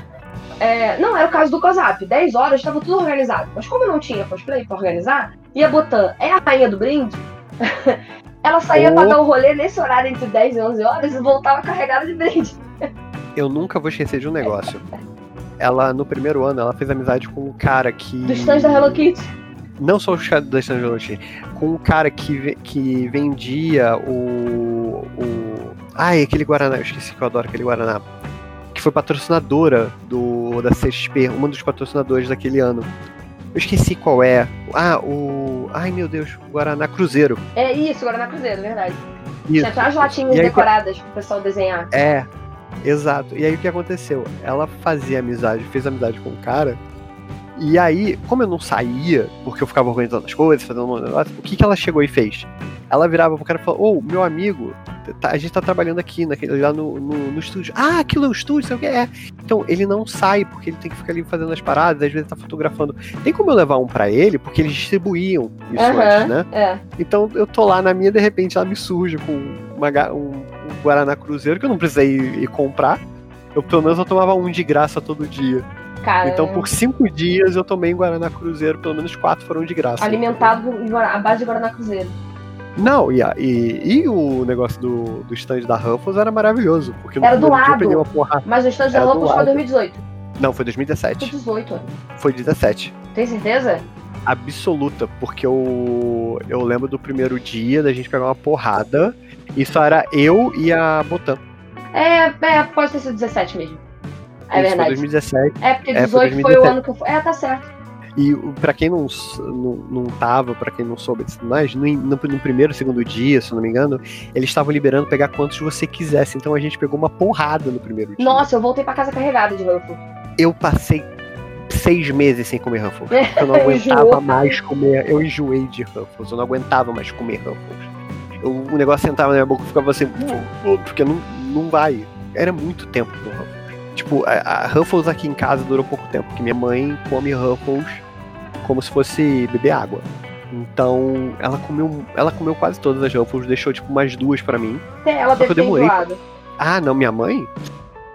É, não era o caso do COSAP. 10 horas estava tudo organizado. Mas como não tinha cosplay pra organizar, e a Botan é a rainha do brinde, ela saía Oh. pra dar o rolê nesse horário entre 10 e 11 horas e voltava carregada de brinde. Eu nunca vou esquecer de um negócio. Ela, no primeiro ano, ela fez amizade com um cara que. Do stand da Hello Kitty. Não só os caras da stand da Hello Kitty, com um cara que, que vendia o. o. Ai, aquele Guaraná, eu esqueci que eu adoro aquele Guaraná. Que foi patrocinadora do da CXP, uma dos patrocinadores daquele ano. Eu esqueci qual é. Ah, o. Ai meu Deus, o Guaraná Cruzeiro. É isso, na Cruzeiro, verdade. Isso. Tinha até as latinhas aí, decoradas pro pessoal desenhar. É, exato. E aí o que aconteceu? Ela fazia amizade, fez amizade com o cara. E aí, como eu não saía, porque eu ficava organizando as coisas, fazendo um negócio, o que, que ela chegou e fez? Ela virava pro cara e falou: Ô, meu amigo, tá- a gente tá trabalhando aqui, naquele, lá no, no, no estúdio. Ah, aquilo é o estúdio, sei o que é. Então, ele não sai, porque ele tem que ficar ali fazendo as paradas, às vezes tá fotografando. Tem como eu levar um pra ele? Porque eles distribuíam isso Aham, antes, né? É. Então eu tô lá na minha, de repente ela me surge com uma um, um Guaraná Cruzeiro que eu não precisei ir, ir comprar. Eu pelo menos eu tomava um de graça todo dia. Cara, Então por cinco dias eu tomei Guaraná Cruzeiro, pelo menos quatro foram de graça. alimentado à base de Guaraná Cruzeiro. Não, e, e, e o negócio do, do stand da Ruffles era maravilhoso. Porque Era do eu lado. peguei uma porrada. Mas o stand da Ruffles foi lado. 2018. Não, foi Foi 2017. 18, ano. Foi 17. Tem certeza? Absoluta, porque eu, eu lembro do primeiro dia da gente pegar uma porrada. E só era eu e a Botan. É, é, pode ter sido 17 mesmo. É Isso verdade. 2017. É, porque É, 18 foi foi, o 2017. ano que eu fui. É, tá certo. E pra quem não, não, não tava, pra quem não soube disso mais, no, no, no primeiro, segundo dia, se eu não me engano, eles estavam liberando pegar quantos você quisesse. Então a gente pegou uma porrada no primeiro dia. Nossa, eu voltei pra casa carregada de Ruffles. Eu passei seis meses sem comer Ruffles. Eu não aguentava mais comer. Eu enjoei de Ruffles. Eu não aguentava mais comer Ruffles. Eu- o negócio sentava na minha boca e ficava assim, porque não, não vai. Era muito tempo com Ruffles. Tipo, a, a Ruffles aqui em casa durou pouco tempo, porque minha mãe come Ruffles como se fosse beber água. Então, ela comeu, ela comeu quase todas as Ruffles, deixou tipo umas duas pra mim. É, ela deve eu demorei. enjoado. Ah, não, minha mãe?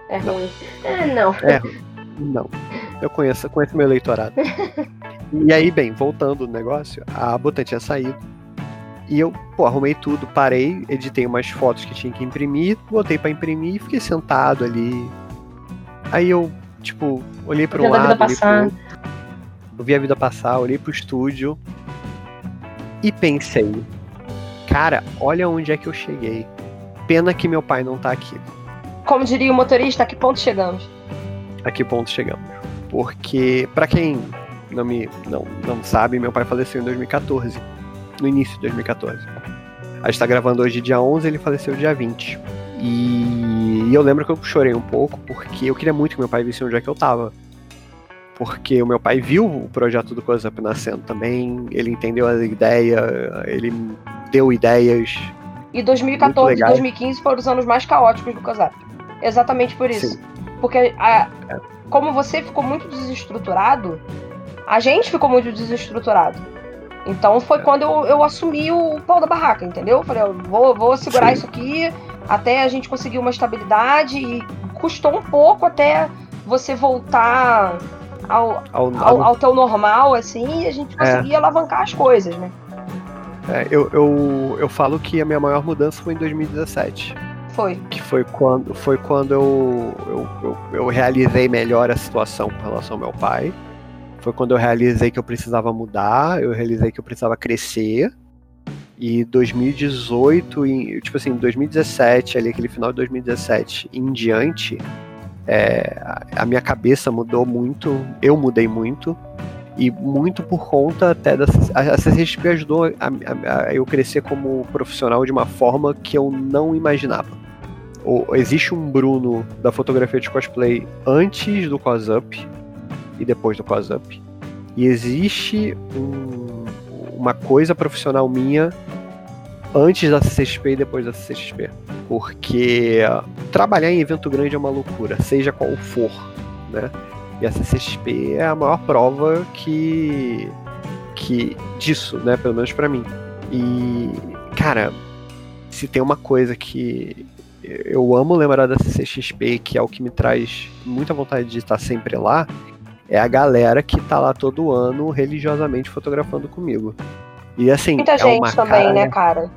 É ruim. É, não. Não. Eu conheço, conheço meu eleitorado. e aí, bem, voltando no negócio, a Botan tinha saído. E eu, pô, arrumei tudo, parei, editei umas fotos que tinha que imprimir, botei pra imprimir e fiquei sentado ali, Aí eu, tipo, olhei para um lado, olhei pro outro, eu vi a vida passar, olhei pro estúdio e pensei, cara, olha onde é que eu cheguei. Pena que meu pai não tá aqui. Como diria o motorista, a que ponto chegamos? A que ponto chegamos? Porque, para quem não me não, não sabe, meu pai faleceu em 2014, no início de 2014. A gente tá gravando hoje dia 11, ele faleceu dia 20. E, eu lembro que eu chorei um pouco, porque eu queria muito que meu pai visse onde é que eu tava. Porque o meu pai viu o projeto do Close Up nascendo também, ele entendeu a ideia, ele deu ideias. E 2014 e 2015 foram os anos mais caóticos do Close Up. Exatamente por isso. Sim. Porque a, como você ficou muito desestruturado, a gente ficou muito desestruturado. Então foi é. quando eu, eu assumi o pau da barraca, entendeu? Falei, eu vou, vou segurar Sim. isso aqui até a gente conseguir uma estabilidade e custou um pouco até você voltar ao, ao, ao, ao teu normal, assim, e a gente conseguir é. alavancar as coisas, né? É, eu, eu, eu falo que a minha maior mudança foi em 2017. Foi. Que foi quando, foi quando eu, eu, eu, eu realizei melhor a situação com relação ao meu pai. Foi quando eu realizei que eu precisava mudar, eu realizei que eu precisava crescer. E 2018, tipo assim, 2017, ali, aquele final de 2017 em diante, é, a minha cabeça mudou muito, eu mudei muito, e muito por conta até da a CCXP ajudou a, a, a, eu crescer como profissional de uma forma que eu não imaginava. O, existe um Bruno da fotografia de cosplay antes do CosUp e depois do CosUp. E existe um, uma coisa profissional minha antes da CCXP e depois da CCXP. Porque trabalhar em evento grande é uma loucura, seja qual for, né? E a CCXP é a maior prova que que disso, né, pelo menos para mim. E cara, se tem uma coisa que eu amo lembrar da CCXP, que é o que me traz muita vontade de estar sempre lá, é a galera que tá lá todo ano religiosamente fotografando comigo. E assim. Muita é gente também, cara... né, cara?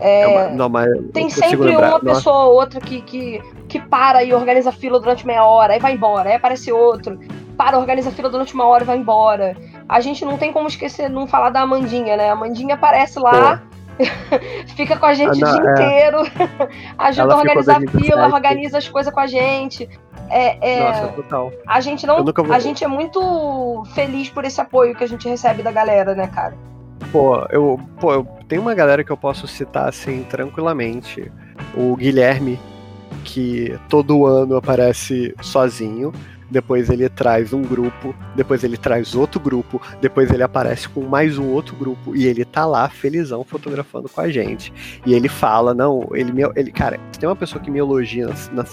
É... É uma... Não, mas Tem sempre uma pessoa ou outra que, que, que para e organiza fila durante meia hora, aí vai embora, aí aparece outro, para, organiza fila durante uma hora e vai embora. A gente não tem como esquecer, não falar da Amandinha, né? A Amandinha aparece lá. fica com a gente ah, não, o dia é... inteiro, ajuda a organizar a fila, organiza as coisas com a gente. É, é, Nossa, total. A gente não. Vou... A gente é muito feliz por esse apoio que a gente recebe da galera, né, cara? Pô, eu, pô, eu tenho uma galera que eu posso citar assim tranquilamente. O Guilherme, que todo ano aparece sozinho depois ele traz um grupo, depois ele traz outro grupo, depois ele aparece com mais um outro grupo e ele tá lá felizão fotografando com a gente. E ele fala, não, ele me, ele, cara, se tem uma pessoa que me elogia na, na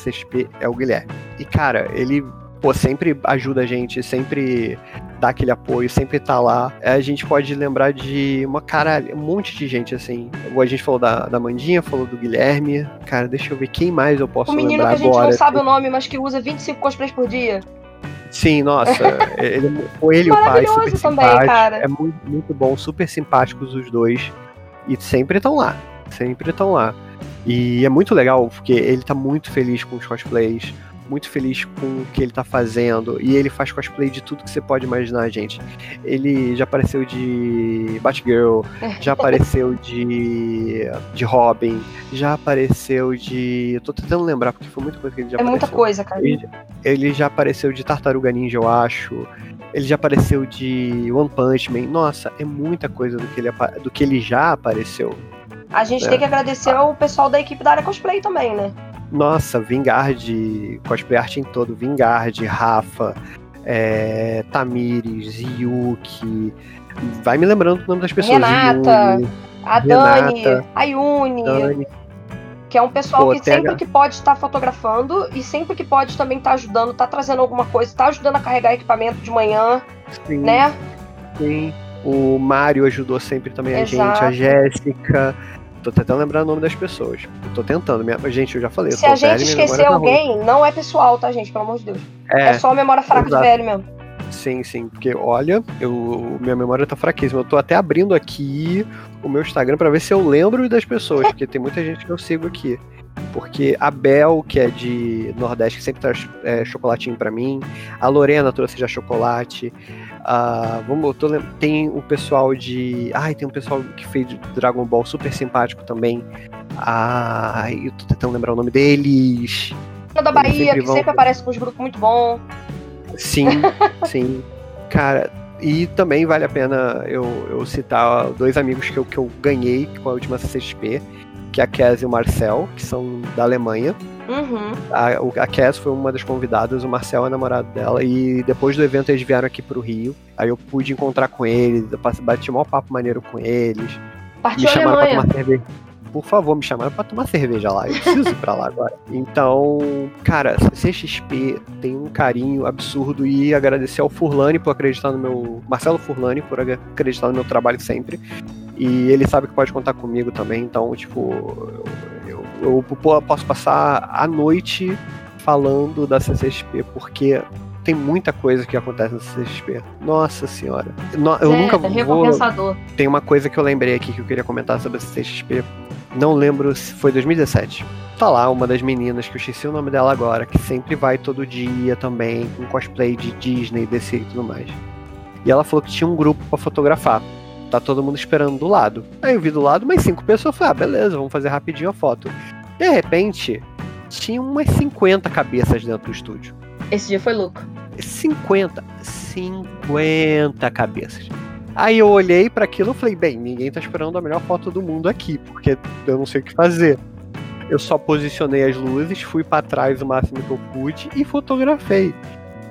é o Guilherme. E cara, ele pô, sempre ajuda a gente, sempre dá aquele apoio, sempre tá lá. A gente pode lembrar de uma cara, um monte de gente, assim. A gente falou da, da Mandinha, falou do Guilherme. Cara, deixa eu ver quem mais eu posso lembrar agora. O menino que a gente agora, não sabe o nome, mas que usa 25 cosplays por dia. Sim, nossa, ele, ele e o pai, super também, cara. É muito, muito bom, super simpáticos os dois. E sempre estão lá, sempre estão lá. E é muito legal, porque ele tá muito feliz com os cosplays muito feliz com o que ele tá fazendo. E ele faz cosplay de tudo que você pode imaginar, gente. Ele já apareceu de Batgirl, já apareceu de, de Robin, já apareceu de. Eu tô tentando lembrar, porque foi muita coisa que ele já é apareceu. É muita coisa, cara. Ele, ele já apareceu de Tartaruga Ninja, eu acho. Ele já apareceu de One Punch Man. Nossa, é muita coisa do que ele, do que ele já apareceu. A gente é. tem que agradecer ao pessoal da equipe da área cosplay também, né? Nossa, Vingard, cosplay art em todo, Vingard, Rafa, é, Tamires, Yuki. Vai me lembrando o nome das pessoas. Renata, Yuni, a Dani, a Yuni. Dani. Que é um pessoal Pô, que sempre que pode estar fotografando e sempre que pode também estar tá ajudando, tá trazendo alguma coisa, tá ajudando a carregar equipamento de manhã, sim, né? Sim. O Mário ajudou sempre também Exato. a gente, a Jéssica. Tô tentando lembrar o nome das pessoas. tô tentando. Minha... Gente, eu já falei. Se a gente esquecer tá alguém, tá não é pessoal, tá, gente? Pelo amor de Deus. É, é só a memória fraca exato. de velho mesmo. Sim, sim, porque olha, eu, minha memória tá fraquíssima. Eu tô até abrindo aqui o meu Instagram para ver se eu lembro das pessoas, porque tem muita gente que eu sigo aqui. porque a Bel, que é de Nordeste, que sempre traz é, chocolatinho para mim, a Lorena trouxe já chocolate. Uh, vamos, tô, tem o pessoal de. Ai, tem um pessoal que fez Dragon Ball super simpático também. Ai, eu tô tentando lembrar o nome deles. Da Bahia, sempre que vão... sempre aparece com os grupos muito bons. Sim, sim. Cara, e também vale a pena eu, eu citar dois amigos que eu, que eu ganhei com a última CCXP, que é a Kes e o Marcel, que são da Alemanha. Uhum. A, a Cass foi uma das convidadas, o Marcel é namorado dela, e depois do evento eles vieram aqui pro Rio. Aí eu pude encontrar com eles, bati um papo maneiro com eles. Partiu me chamaram Alemanha. pra tomar cerveja. Por favor, me chamaram pra tomar cerveja lá. Eu preciso ir pra lá agora. Então, cara, CXP tem um carinho absurdo e agradecer ao Furlani por acreditar no meu. Marcelo Furlani por acreditar no meu trabalho sempre. E ele sabe que pode contar comigo também, então, tipo, eu, eu, eu posso passar a noite falando da CCXP, porque tem muita coisa que acontece na CCXP. Nossa senhora. eu é, nunca é vou. Tem uma coisa que eu lembrei aqui que eu queria comentar sobre a CCXP. Não lembro se foi 2017. Tá lá uma das meninas, que eu esqueci o nome dela agora, que sempre vai todo dia também, com cosplay de Disney, DC e tudo mais. E ela falou que tinha um grupo para fotografar. Tá todo mundo esperando do lado. Aí eu vi do lado mais cinco pessoas. Falei, ah, beleza, vamos fazer rapidinho a foto. De repente, tinha umas 50 cabeças dentro do estúdio. Esse dia foi louco. 50. 50 cabeças. Aí eu olhei para aquilo e falei, bem, ninguém tá esperando a melhor foto do mundo aqui, porque eu não sei o que fazer. Eu só posicionei as luzes, fui para trás o máximo que eu pude e fotografei.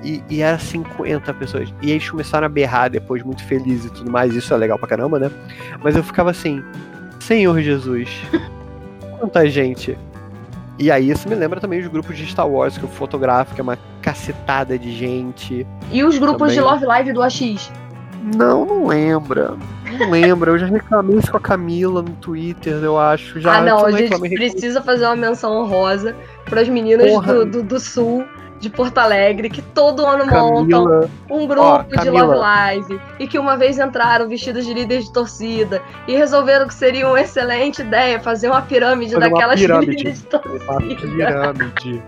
E, e era 50 pessoas. E eles começaram a berrar depois, muito felizes e tudo mais. Isso é legal pra caramba, né? Mas eu ficava assim, Senhor Jesus, quanta gente. E aí isso me lembra também os grupos de Star Wars que eu fotografo, que é uma cacetada de gente. E os grupos também. de Love Live do AX? Não, não lembra. Não lembra. Eu já reclamei isso com a Camila no Twitter, eu acho. Já, ah, não, a gente precisa fazer uma menção honrosa para as meninas do, do, do, Sul de Porto Alegre, que todo ano Camila, montam um grupo ó, de Love Live e que uma vez entraram vestidos de líderes de torcida e resolveram que seria uma excelente ideia fazer uma pirâmide fazer daquelas uma pirâmide, líderes de torcida. Uma pirâmide.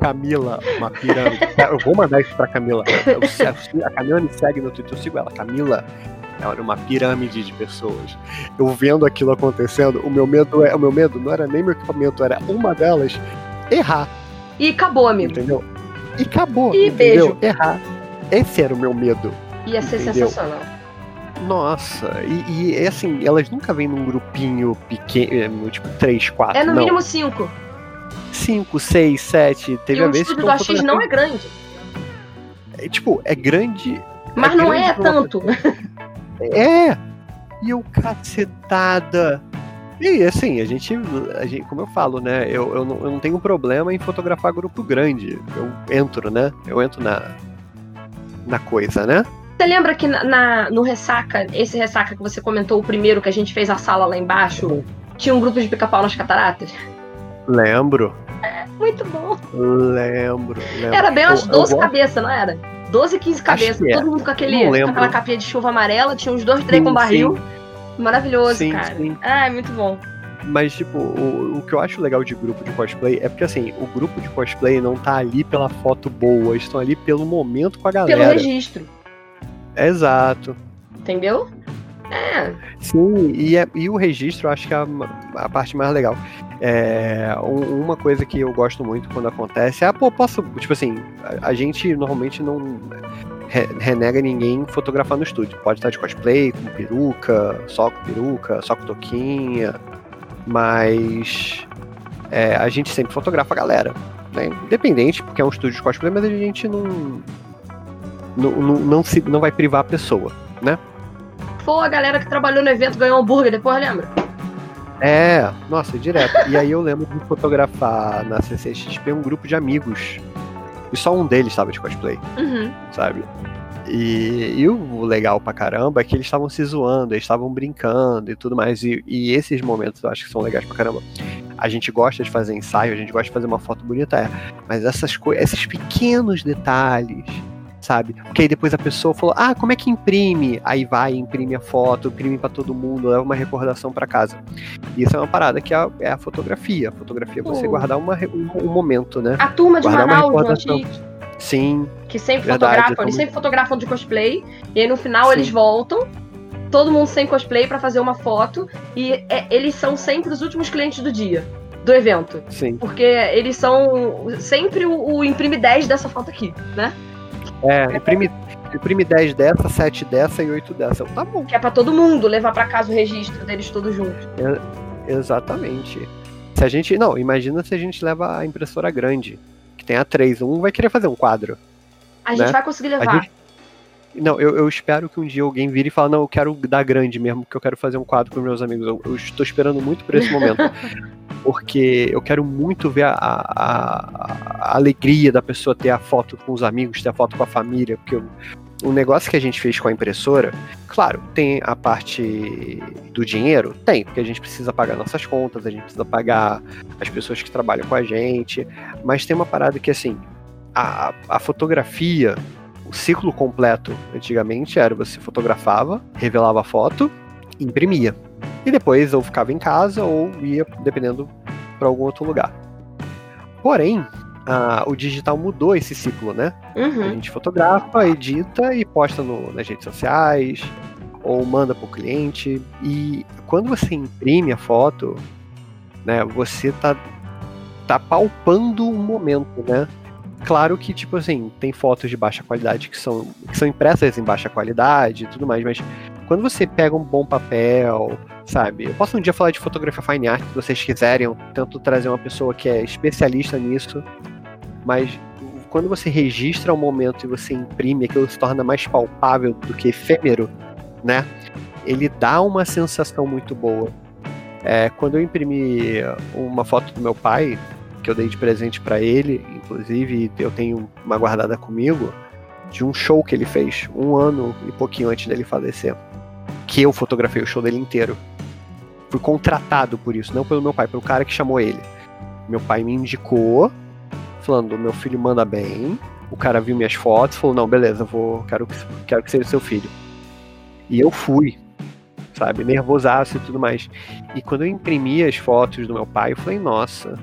Camila, uma pirâmide. Eu vou mandar isso pra Camila. Eu, a Camila me segue no Twitter, eu sigo ela. Camila, era uma pirâmide de pessoas. Eu vendo aquilo acontecendo, o meu medo é, o meu medo não era nem meu equipamento, era uma delas errar. E acabou, amigo. Entendeu? E acabou. E entendeu? beijo. Errar. Esse era o meu medo. Ia ser entendeu? sensacional. Nossa, e, e assim, elas nunca vêm num grupinho pequeno, tipo 3, 4. É no não. mínimo 5. 5, 6, 7. Teve e a vez que. O do X não é grande. É, tipo, é grande. Mas é não grande é tanto. É! E eu cacetada. E assim, a gente, a gente, como eu falo, né? Eu, eu, não, eu não tenho problema em fotografar grupo grande. Eu entro, né? Eu entro na, na coisa, né? Você lembra que na, na, no Ressaca, esse Ressaca que você comentou, o primeiro que a gente fez a sala lá embaixo, tinha um grupo de pica-pau nas cataratas? Lembro. É, muito bom. Lembro, lembro. Era bem umas 12 cabeças, não era? 12, 15 cabeças, todo mundo com, aquele, com aquela capinha de chuva amarela, tinha uns dois, três sim, com barril. Sim. Maravilhoso, sim, cara. Sim. Ah, é muito bom. Mas, tipo, o, o que eu acho legal de grupo de cosplay é porque, assim, o grupo de cosplay não tá ali pela foto boa, eles estão ali pelo momento com a galera. Pelo registro. Exato. Entendeu? É. Sim, e, é, e o registro eu acho que é a, a parte mais legal. É, um, uma coisa que eu gosto muito quando acontece é, ah, pô, posso. Tipo assim, a, a gente normalmente não renega ninguém fotografar no estúdio. Pode estar de cosplay, com peruca, só com peruca, só com toquinha, mas é, a gente sempre fotografa a galera. Né? Independente, porque é um estúdio de cosplay, mas a gente não. Não, não, não, se, não vai privar a pessoa, né? Pô, a galera que trabalhou no evento ganhou hambúrguer depois, lembra? É, nossa, direto. e aí eu lembro de fotografar na CCXP um grupo de amigos e só um deles estava de cosplay, uhum. sabe? E, e, o legal pra caramba é que eles estavam se zoando, eles estavam brincando e tudo mais. E, e, esses momentos eu acho que são legais pra caramba. A gente gosta de fazer ensaio, a gente gosta de fazer uma foto bonita, é. Mas essas coisas, esses pequenos detalhes, sabe? Porque aí depois a pessoa falou: "Ah, como é que imprime?". Aí vai, imprime a foto, imprime para todo mundo, leva uma recordação para casa. E isso é uma parada que é, é a fotografia. A fotografia é você uh. guardar uma, um, um, momento, né? A turma de guardar Manaus, Sim. Que sempre verdade, fotografam, eles sempre fotografam de cosplay, e aí no final Sim. eles voltam todo mundo sem cosplay para fazer uma foto e é, eles são sempre os últimos clientes do dia do evento. Sim. Porque eles são sempre o, o imprime 10 dessa foto aqui, né? É, imprime, imprime 10 dessa, 7 dessa e 8 dessa. Tá bom. Que é pra todo mundo levar para casa o registro deles todos juntos. É, exatamente. Se a gente. Não, imagina se a gente leva a impressora grande, que tem a 3. Um vai querer fazer um quadro. A né? gente vai conseguir levar. Gente, não, eu, eu, espero que um dia alguém vire e fale, não, eu quero dar grande mesmo, porque eu quero fazer um quadro com meus amigos. Eu, eu estou esperando muito por esse momento. porque eu quero muito ver a, a, a, alegria da pessoa ter a foto com os amigos, ter a foto com a família, porque eu, o negócio que a gente fez com a impressora, claro, tem a parte do dinheiro? Tem, porque a gente precisa pagar nossas contas, a gente precisa pagar as pessoas que trabalham com a gente, mas tem uma parada que, assim, a, a fotografia o ciclo completo, antigamente, era você fotografava, revelava a foto, imprimia. E depois ou ficava em casa ou ia, dependendo, para algum outro lugar. Porém, o digital mudou esse ciclo, né? Uhum. A gente fotografa, edita e posta no, nas redes sociais ou manda para o cliente. E quando você imprime a foto, né, você tá, tá palpando um momento, né? Claro que, tipo assim, tem fotos de baixa qualidade que são, que são impressas em baixa qualidade e tudo mais, mas quando você pega um bom papel, sabe? Eu posso um dia falar de fotografia fine art, se vocês quiserem, eu tento trazer uma pessoa que é especialista nisso, mas quando você registra um momento e você imprime, aquilo se torna mais palpável do que efêmero, né? Ele dá uma sensação muito boa. É, quando eu imprimi uma foto do meu pai, que eu dei de presente para ele, inclusive eu tenho uma guardada comigo, de um show que ele fez um ano e pouquinho antes dele falecer. Que eu fotografei o show dele inteiro. Fui contratado por isso, não pelo meu pai, pelo cara que chamou ele. Meu pai me indicou, falando: meu filho manda bem. O cara viu minhas fotos, falou: não, beleza, vou, quero, quero que seja seu filho. E eu fui, sabe, nervosaço e tudo mais. E quando eu imprimi as fotos do meu pai, eu falei: nossa,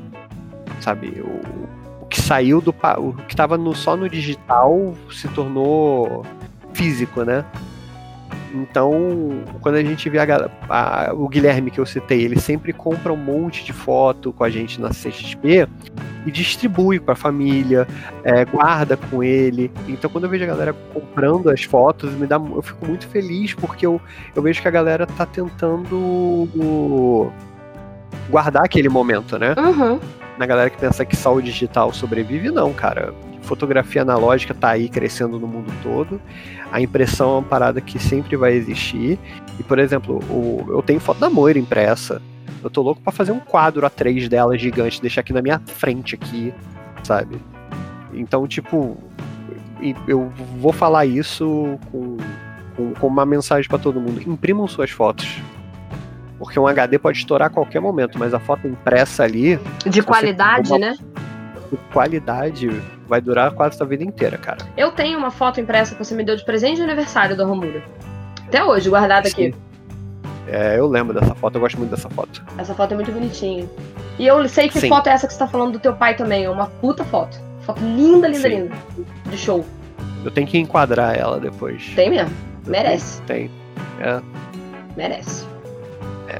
sabe? O, o que saiu do. O que estava no, só no digital se tornou físico, né? Então, quando a gente vê a, a, o Guilherme que eu citei, ele sempre compra um monte de foto com a gente na CXP e distribui para a família, é, guarda com ele. Então, quando eu vejo a galera comprando as fotos, me dá, eu fico muito feliz porque eu, eu vejo que a galera tá tentando guardar aquele momento, né? Uhum na galera que pensa que só o digital sobrevive, não, cara. Fotografia analógica tá aí crescendo no mundo todo. A impressão é uma parada que sempre vai existir. E, por exemplo, o, eu tenho foto da Moira impressa. Eu tô louco para fazer um quadro a três dela gigante, deixar aqui na minha frente aqui, sabe? Então, tipo, eu vou falar isso com, com, com uma mensagem para todo mundo. Imprimam suas fotos porque um HD pode estourar a qualquer momento, mas a foto impressa ali. De qualidade, uma... né? De qualidade vai durar quase a vida inteira, cara. Eu tenho uma foto impressa que você me deu de presente de aniversário da Romura. Até hoje, guardada aqui. É, eu lembro dessa foto, eu gosto muito dessa foto. Essa foto é muito bonitinha. E eu sei que Sim. foto é essa que você tá falando do teu pai também. É uma puta foto. Foto linda, linda, Sim. linda. De show. Eu tenho que enquadrar ela depois. Tem mesmo. Merece. Tem. É. Merece.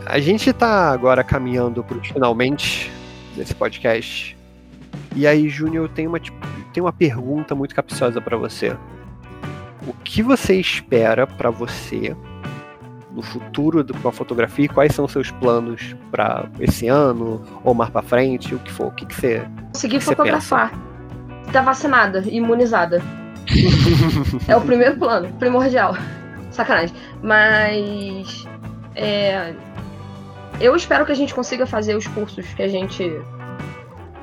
A gente está agora caminhando para finalmente desse podcast. E aí, Júnior, eu tenho uma, tipo, tenho uma pergunta muito capciosa para você. O que você espera para você no futuro com a fotografia? Quais são os seus planos para esse ano ou mais para frente? O que for? O que, que você. Conseguir fotografar. Tá vacinada, imunizada. é o primeiro plano, primordial. Sacanagem. Mas. É, eu espero que a gente consiga fazer os cursos que a gente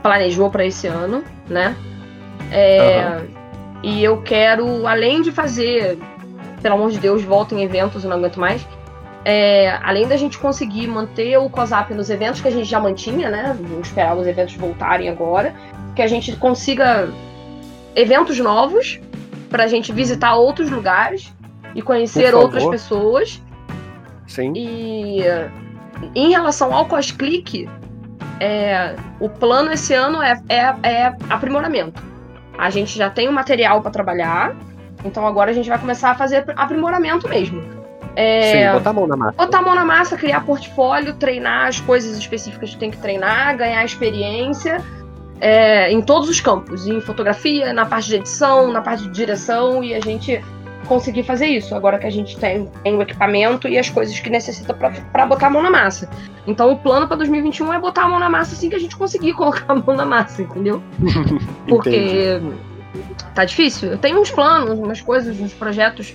planejou para esse ano, né? É, uhum. E eu quero, além de fazer, pelo amor de Deus, volta em eventos, eu não aguento mais. É, além da gente conseguir manter o COSAP nos eventos que a gente já mantinha, né? Vou esperar os eventos voltarem agora. Que a gente consiga eventos novos pra gente visitar outros lugares e conhecer outras pessoas. Sim. E em relação ao CosClick, é, o plano esse ano é, é, é aprimoramento. A gente já tem o material para trabalhar, então agora a gente vai começar a fazer aprimoramento mesmo. É, Sim, botar a mão na massa. Botar a mão na massa, criar portfólio, treinar as coisas específicas que tem que treinar, ganhar experiência é, em todos os campos, em fotografia, na parte de edição, na parte de direção, e a gente conseguir fazer isso, agora que a gente tem, tem o equipamento e as coisas que necessita para botar a mão na massa. Então o plano para 2021 é botar a mão na massa assim que a gente conseguir colocar a mão na massa, entendeu? Porque tá difícil. Eu tenho uns planos, umas coisas, uns projetos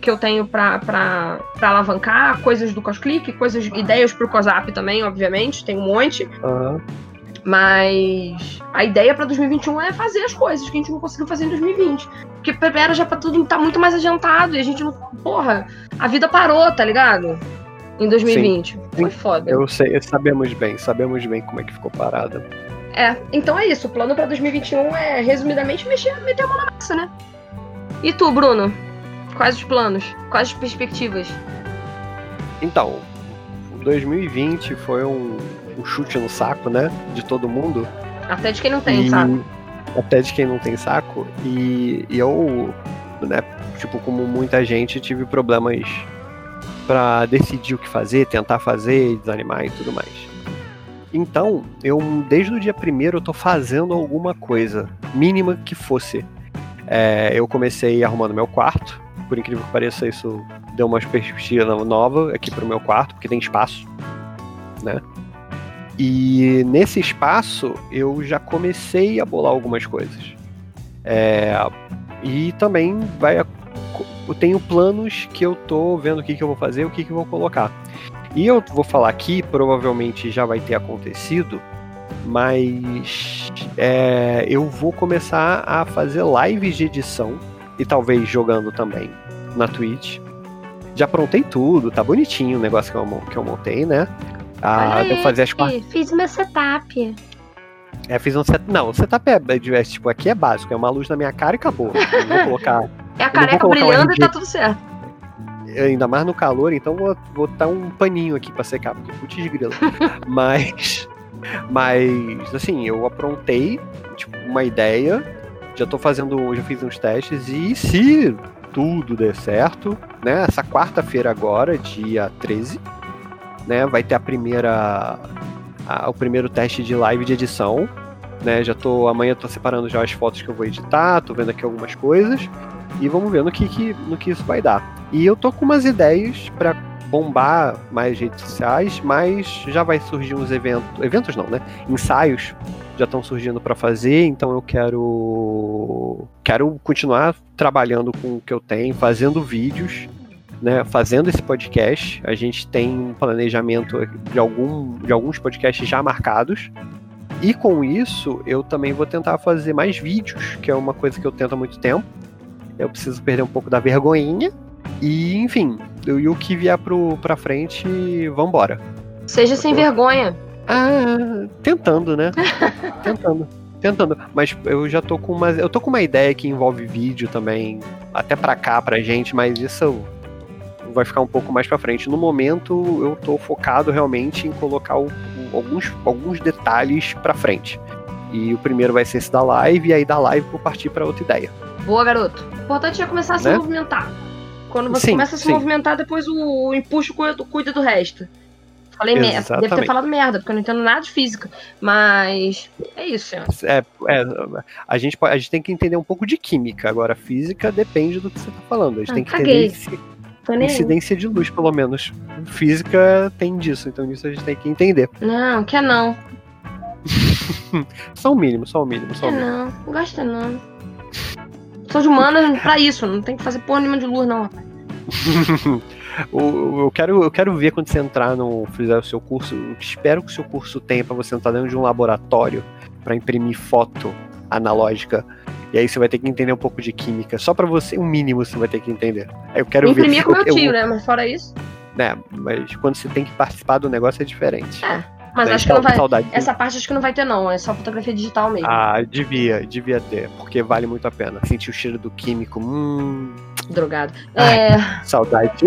que eu tenho para alavancar, coisas do CosClick, coisas, ideias pro COSAP também, obviamente, tem um monte. Uhum. Mas a ideia para 2021 é fazer as coisas que a gente não conseguiu fazer em 2020. Porque era já pra tudo tá muito mais adiantado e a gente não. Porra, a vida parou, tá ligado? Em 2020. Sim. Foi foda. Eu sei, sabemos bem, sabemos bem como é que ficou parada. É, então é isso. O plano para 2021 é, resumidamente, mexer, meter a mão na massa, né? E tu, Bruno? Quais os planos? Quais as perspectivas? Então, 2020 foi um um chute no saco, né? De todo mundo. Até de quem não tem e... saco. Até de quem não tem saco. E, e eu, né, tipo, como muita gente, tive problemas para decidir o que fazer, tentar fazer, desanimar e tudo mais. Então, eu desde o dia primeiro eu tô fazendo alguma coisa, mínima que fosse. É, eu comecei arrumando meu quarto, por incrível que pareça, isso deu uma perspectiva nova aqui pro meu quarto, porque tem espaço, né? E nesse espaço eu já comecei a bolar algumas coisas. É, e também vai. Eu tenho planos que eu tô vendo o que, que eu vou fazer, o que, que eu vou colocar. E eu vou falar aqui, provavelmente já vai ter acontecido, mas é, eu vou começar a fazer lives de edição e talvez jogando também na Twitch. Já aprontei tudo, tá bonitinho o negócio que eu, que eu montei, né? Ah, Olha eu fazia as quatro. Fiz meu setup. É, fiz um setup. Não, o setup é, é, tipo, aqui é básico, é uma luz na minha cara e acabou. Eu vou colocar. É a careca brilhando um e tá tudo certo. Ainda mais no calor, então vou botar um paninho aqui pra secar, porque putz grilo. mas. Mas, assim, eu aprontei, tipo, uma ideia. Já tô fazendo. Já fiz uns testes e se tudo der certo, né? Essa quarta-feira agora, dia 13 né? Vai ter a primeira a, o primeiro teste de live de edição, né? Já tô amanhã tô separando já as fotos que eu vou editar, tô vendo aqui algumas coisas e vamos ver no que, que no que isso vai dar. E eu tô com umas ideias para bombar mais redes sociais, mas já vai surgir uns eventos, eventos não, né? Ensaios já estão surgindo para fazer, então eu quero quero continuar trabalhando com o que eu tenho, fazendo vídeos né, fazendo esse podcast. A gente tem um planejamento de, algum, de alguns podcasts já marcados. E com isso, eu também vou tentar fazer mais vídeos, que é uma coisa que eu tento há muito tempo. Eu preciso perder um pouco da vergonhinha. E, enfim, e o que vier pro, pra frente, vambora. Seja sem vergonha. Ah, tentando, né? tentando. Tentando. Mas eu já tô com uma. Eu tô com uma ideia que envolve vídeo também. Até pra cá, pra gente, mas isso vai ficar um pouco mais para frente. No momento, eu tô focado realmente em colocar o, o, alguns, alguns detalhes para frente. E o primeiro vai ser esse da live, e aí da live vou partir para outra ideia. Boa, garoto. O importante é começar a se né? movimentar. Quando você sim, começa a se sim. movimentar, depois o, o empuxo cuida do resto. Falei merda. Deve ter falado merda, porque eu não entendo nada de física. Mas é isso, senhor. É, é, a, gente, a gente tem que entender um pouco de química. Agora, física depende do que você tá falando. A gente ah, tem que caguei. entender incidência de luz, pelo menos. Física tem disso, então isso a gente tem que entender. Não, quer não. só o mínimo, só o mínimo, só o mínimo. Não, não gosta não. Sou de humana pra isso, não tem que fazer porra nenhuma de luz, não, rapaz. eu, quero, eu quero ver quando você entrar no. fizer o seu curso. Eu espero que o seu curso tenha pra você entrar dentro de um laboratório para imprimir foto analógica e aí você vai ter que entender um pouco de química. Só para você, o um mínimo você vai ter que entender. Eu quero Imprimir ver. Imprimir com meu tio, eu, né? Mas fora isso. Né, mas quando você tem que participar do negócio é diferente. É. Mas acho que não vai. Saudade. Essa parte acho que não vai ter, não. É só fotografia digital mesmo. Ah, devia, devia ter. Porque vale muito a pena. Sentir o cheiro do químico. Hum. Drogado. Ai, é. Saudade.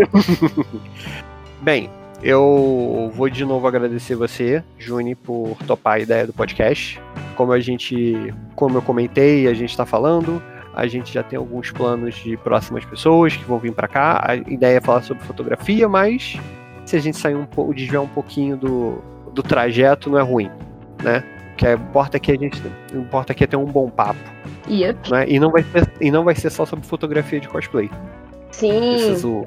Bem, eu vou de novo agradecer você, Juni, por topar a ideia do podcast. Como a gente, como eu comentei, a gente está falando, a gente já tem alguns planos de próximas pessoas que vão vir para cá. A ideia é falar sobre fotografia, mas se a gente sair um pouco, desviar um pouquinho do, do trajeto, não é ruim, né? O que importa é que a gente, importa que é ter um bom papo. Yep. Né? E não vai ser, e não vai ser só sobre fotografia de cosplay. Sim. Preciso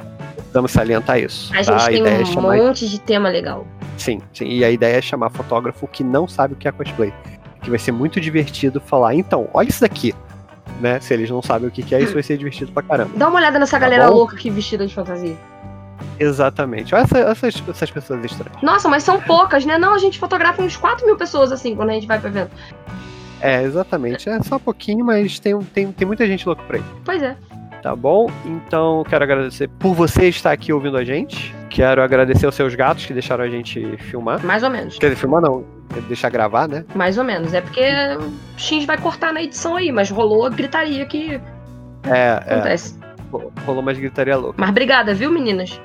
Precisamos salientar isso. A tá? gente tem a um é chamar... monte de tema legal. Sim, sim, e a ideia é chamar fotógrafo que não sabe o que é cosplay. Que vai ser muito divertido falar, então, olha isso daqui. Né? Se eles não sabem o que é, isso vai ser divertido pra caramba. Dá uma olhada nessa tá galera bom? louca aqui vestida de fantasia. Exatamente. Olha essa, essas, essas pessoas estranhas. Nossa, mas são poucas, né? Não, a gente fotografa uns 4 mil pessoas assim quando a gente vai pro evento. É, exatamente. É só um pouquinho, mas tem, tem, tem muita gente louca por aí. Pois é tá bom? Então, quero agradecer por você estar aqui ouvindo a gente. Quero agradecer aos seus gatos que deixaram a gente filmar. Mais ou menos. Quer dizer, filmar não, deixar gravar, né? Mais ou menos. É porque o X vai cortar na edição aí, mas rolou a gritaria que é, é. acontece. É. Rolou mais gritaria louca. Mas obrigada, viu, meninas?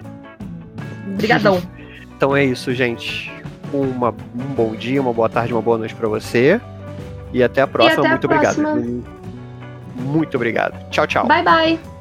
Obrigadão. então é isso, gente. Uma, um bom dia, uma boa tarde, uma boa noite para você. E até a próxima. Até a Muito próxima. obrigado. Muito obrigado. Tchau, tchau. Bye, bye.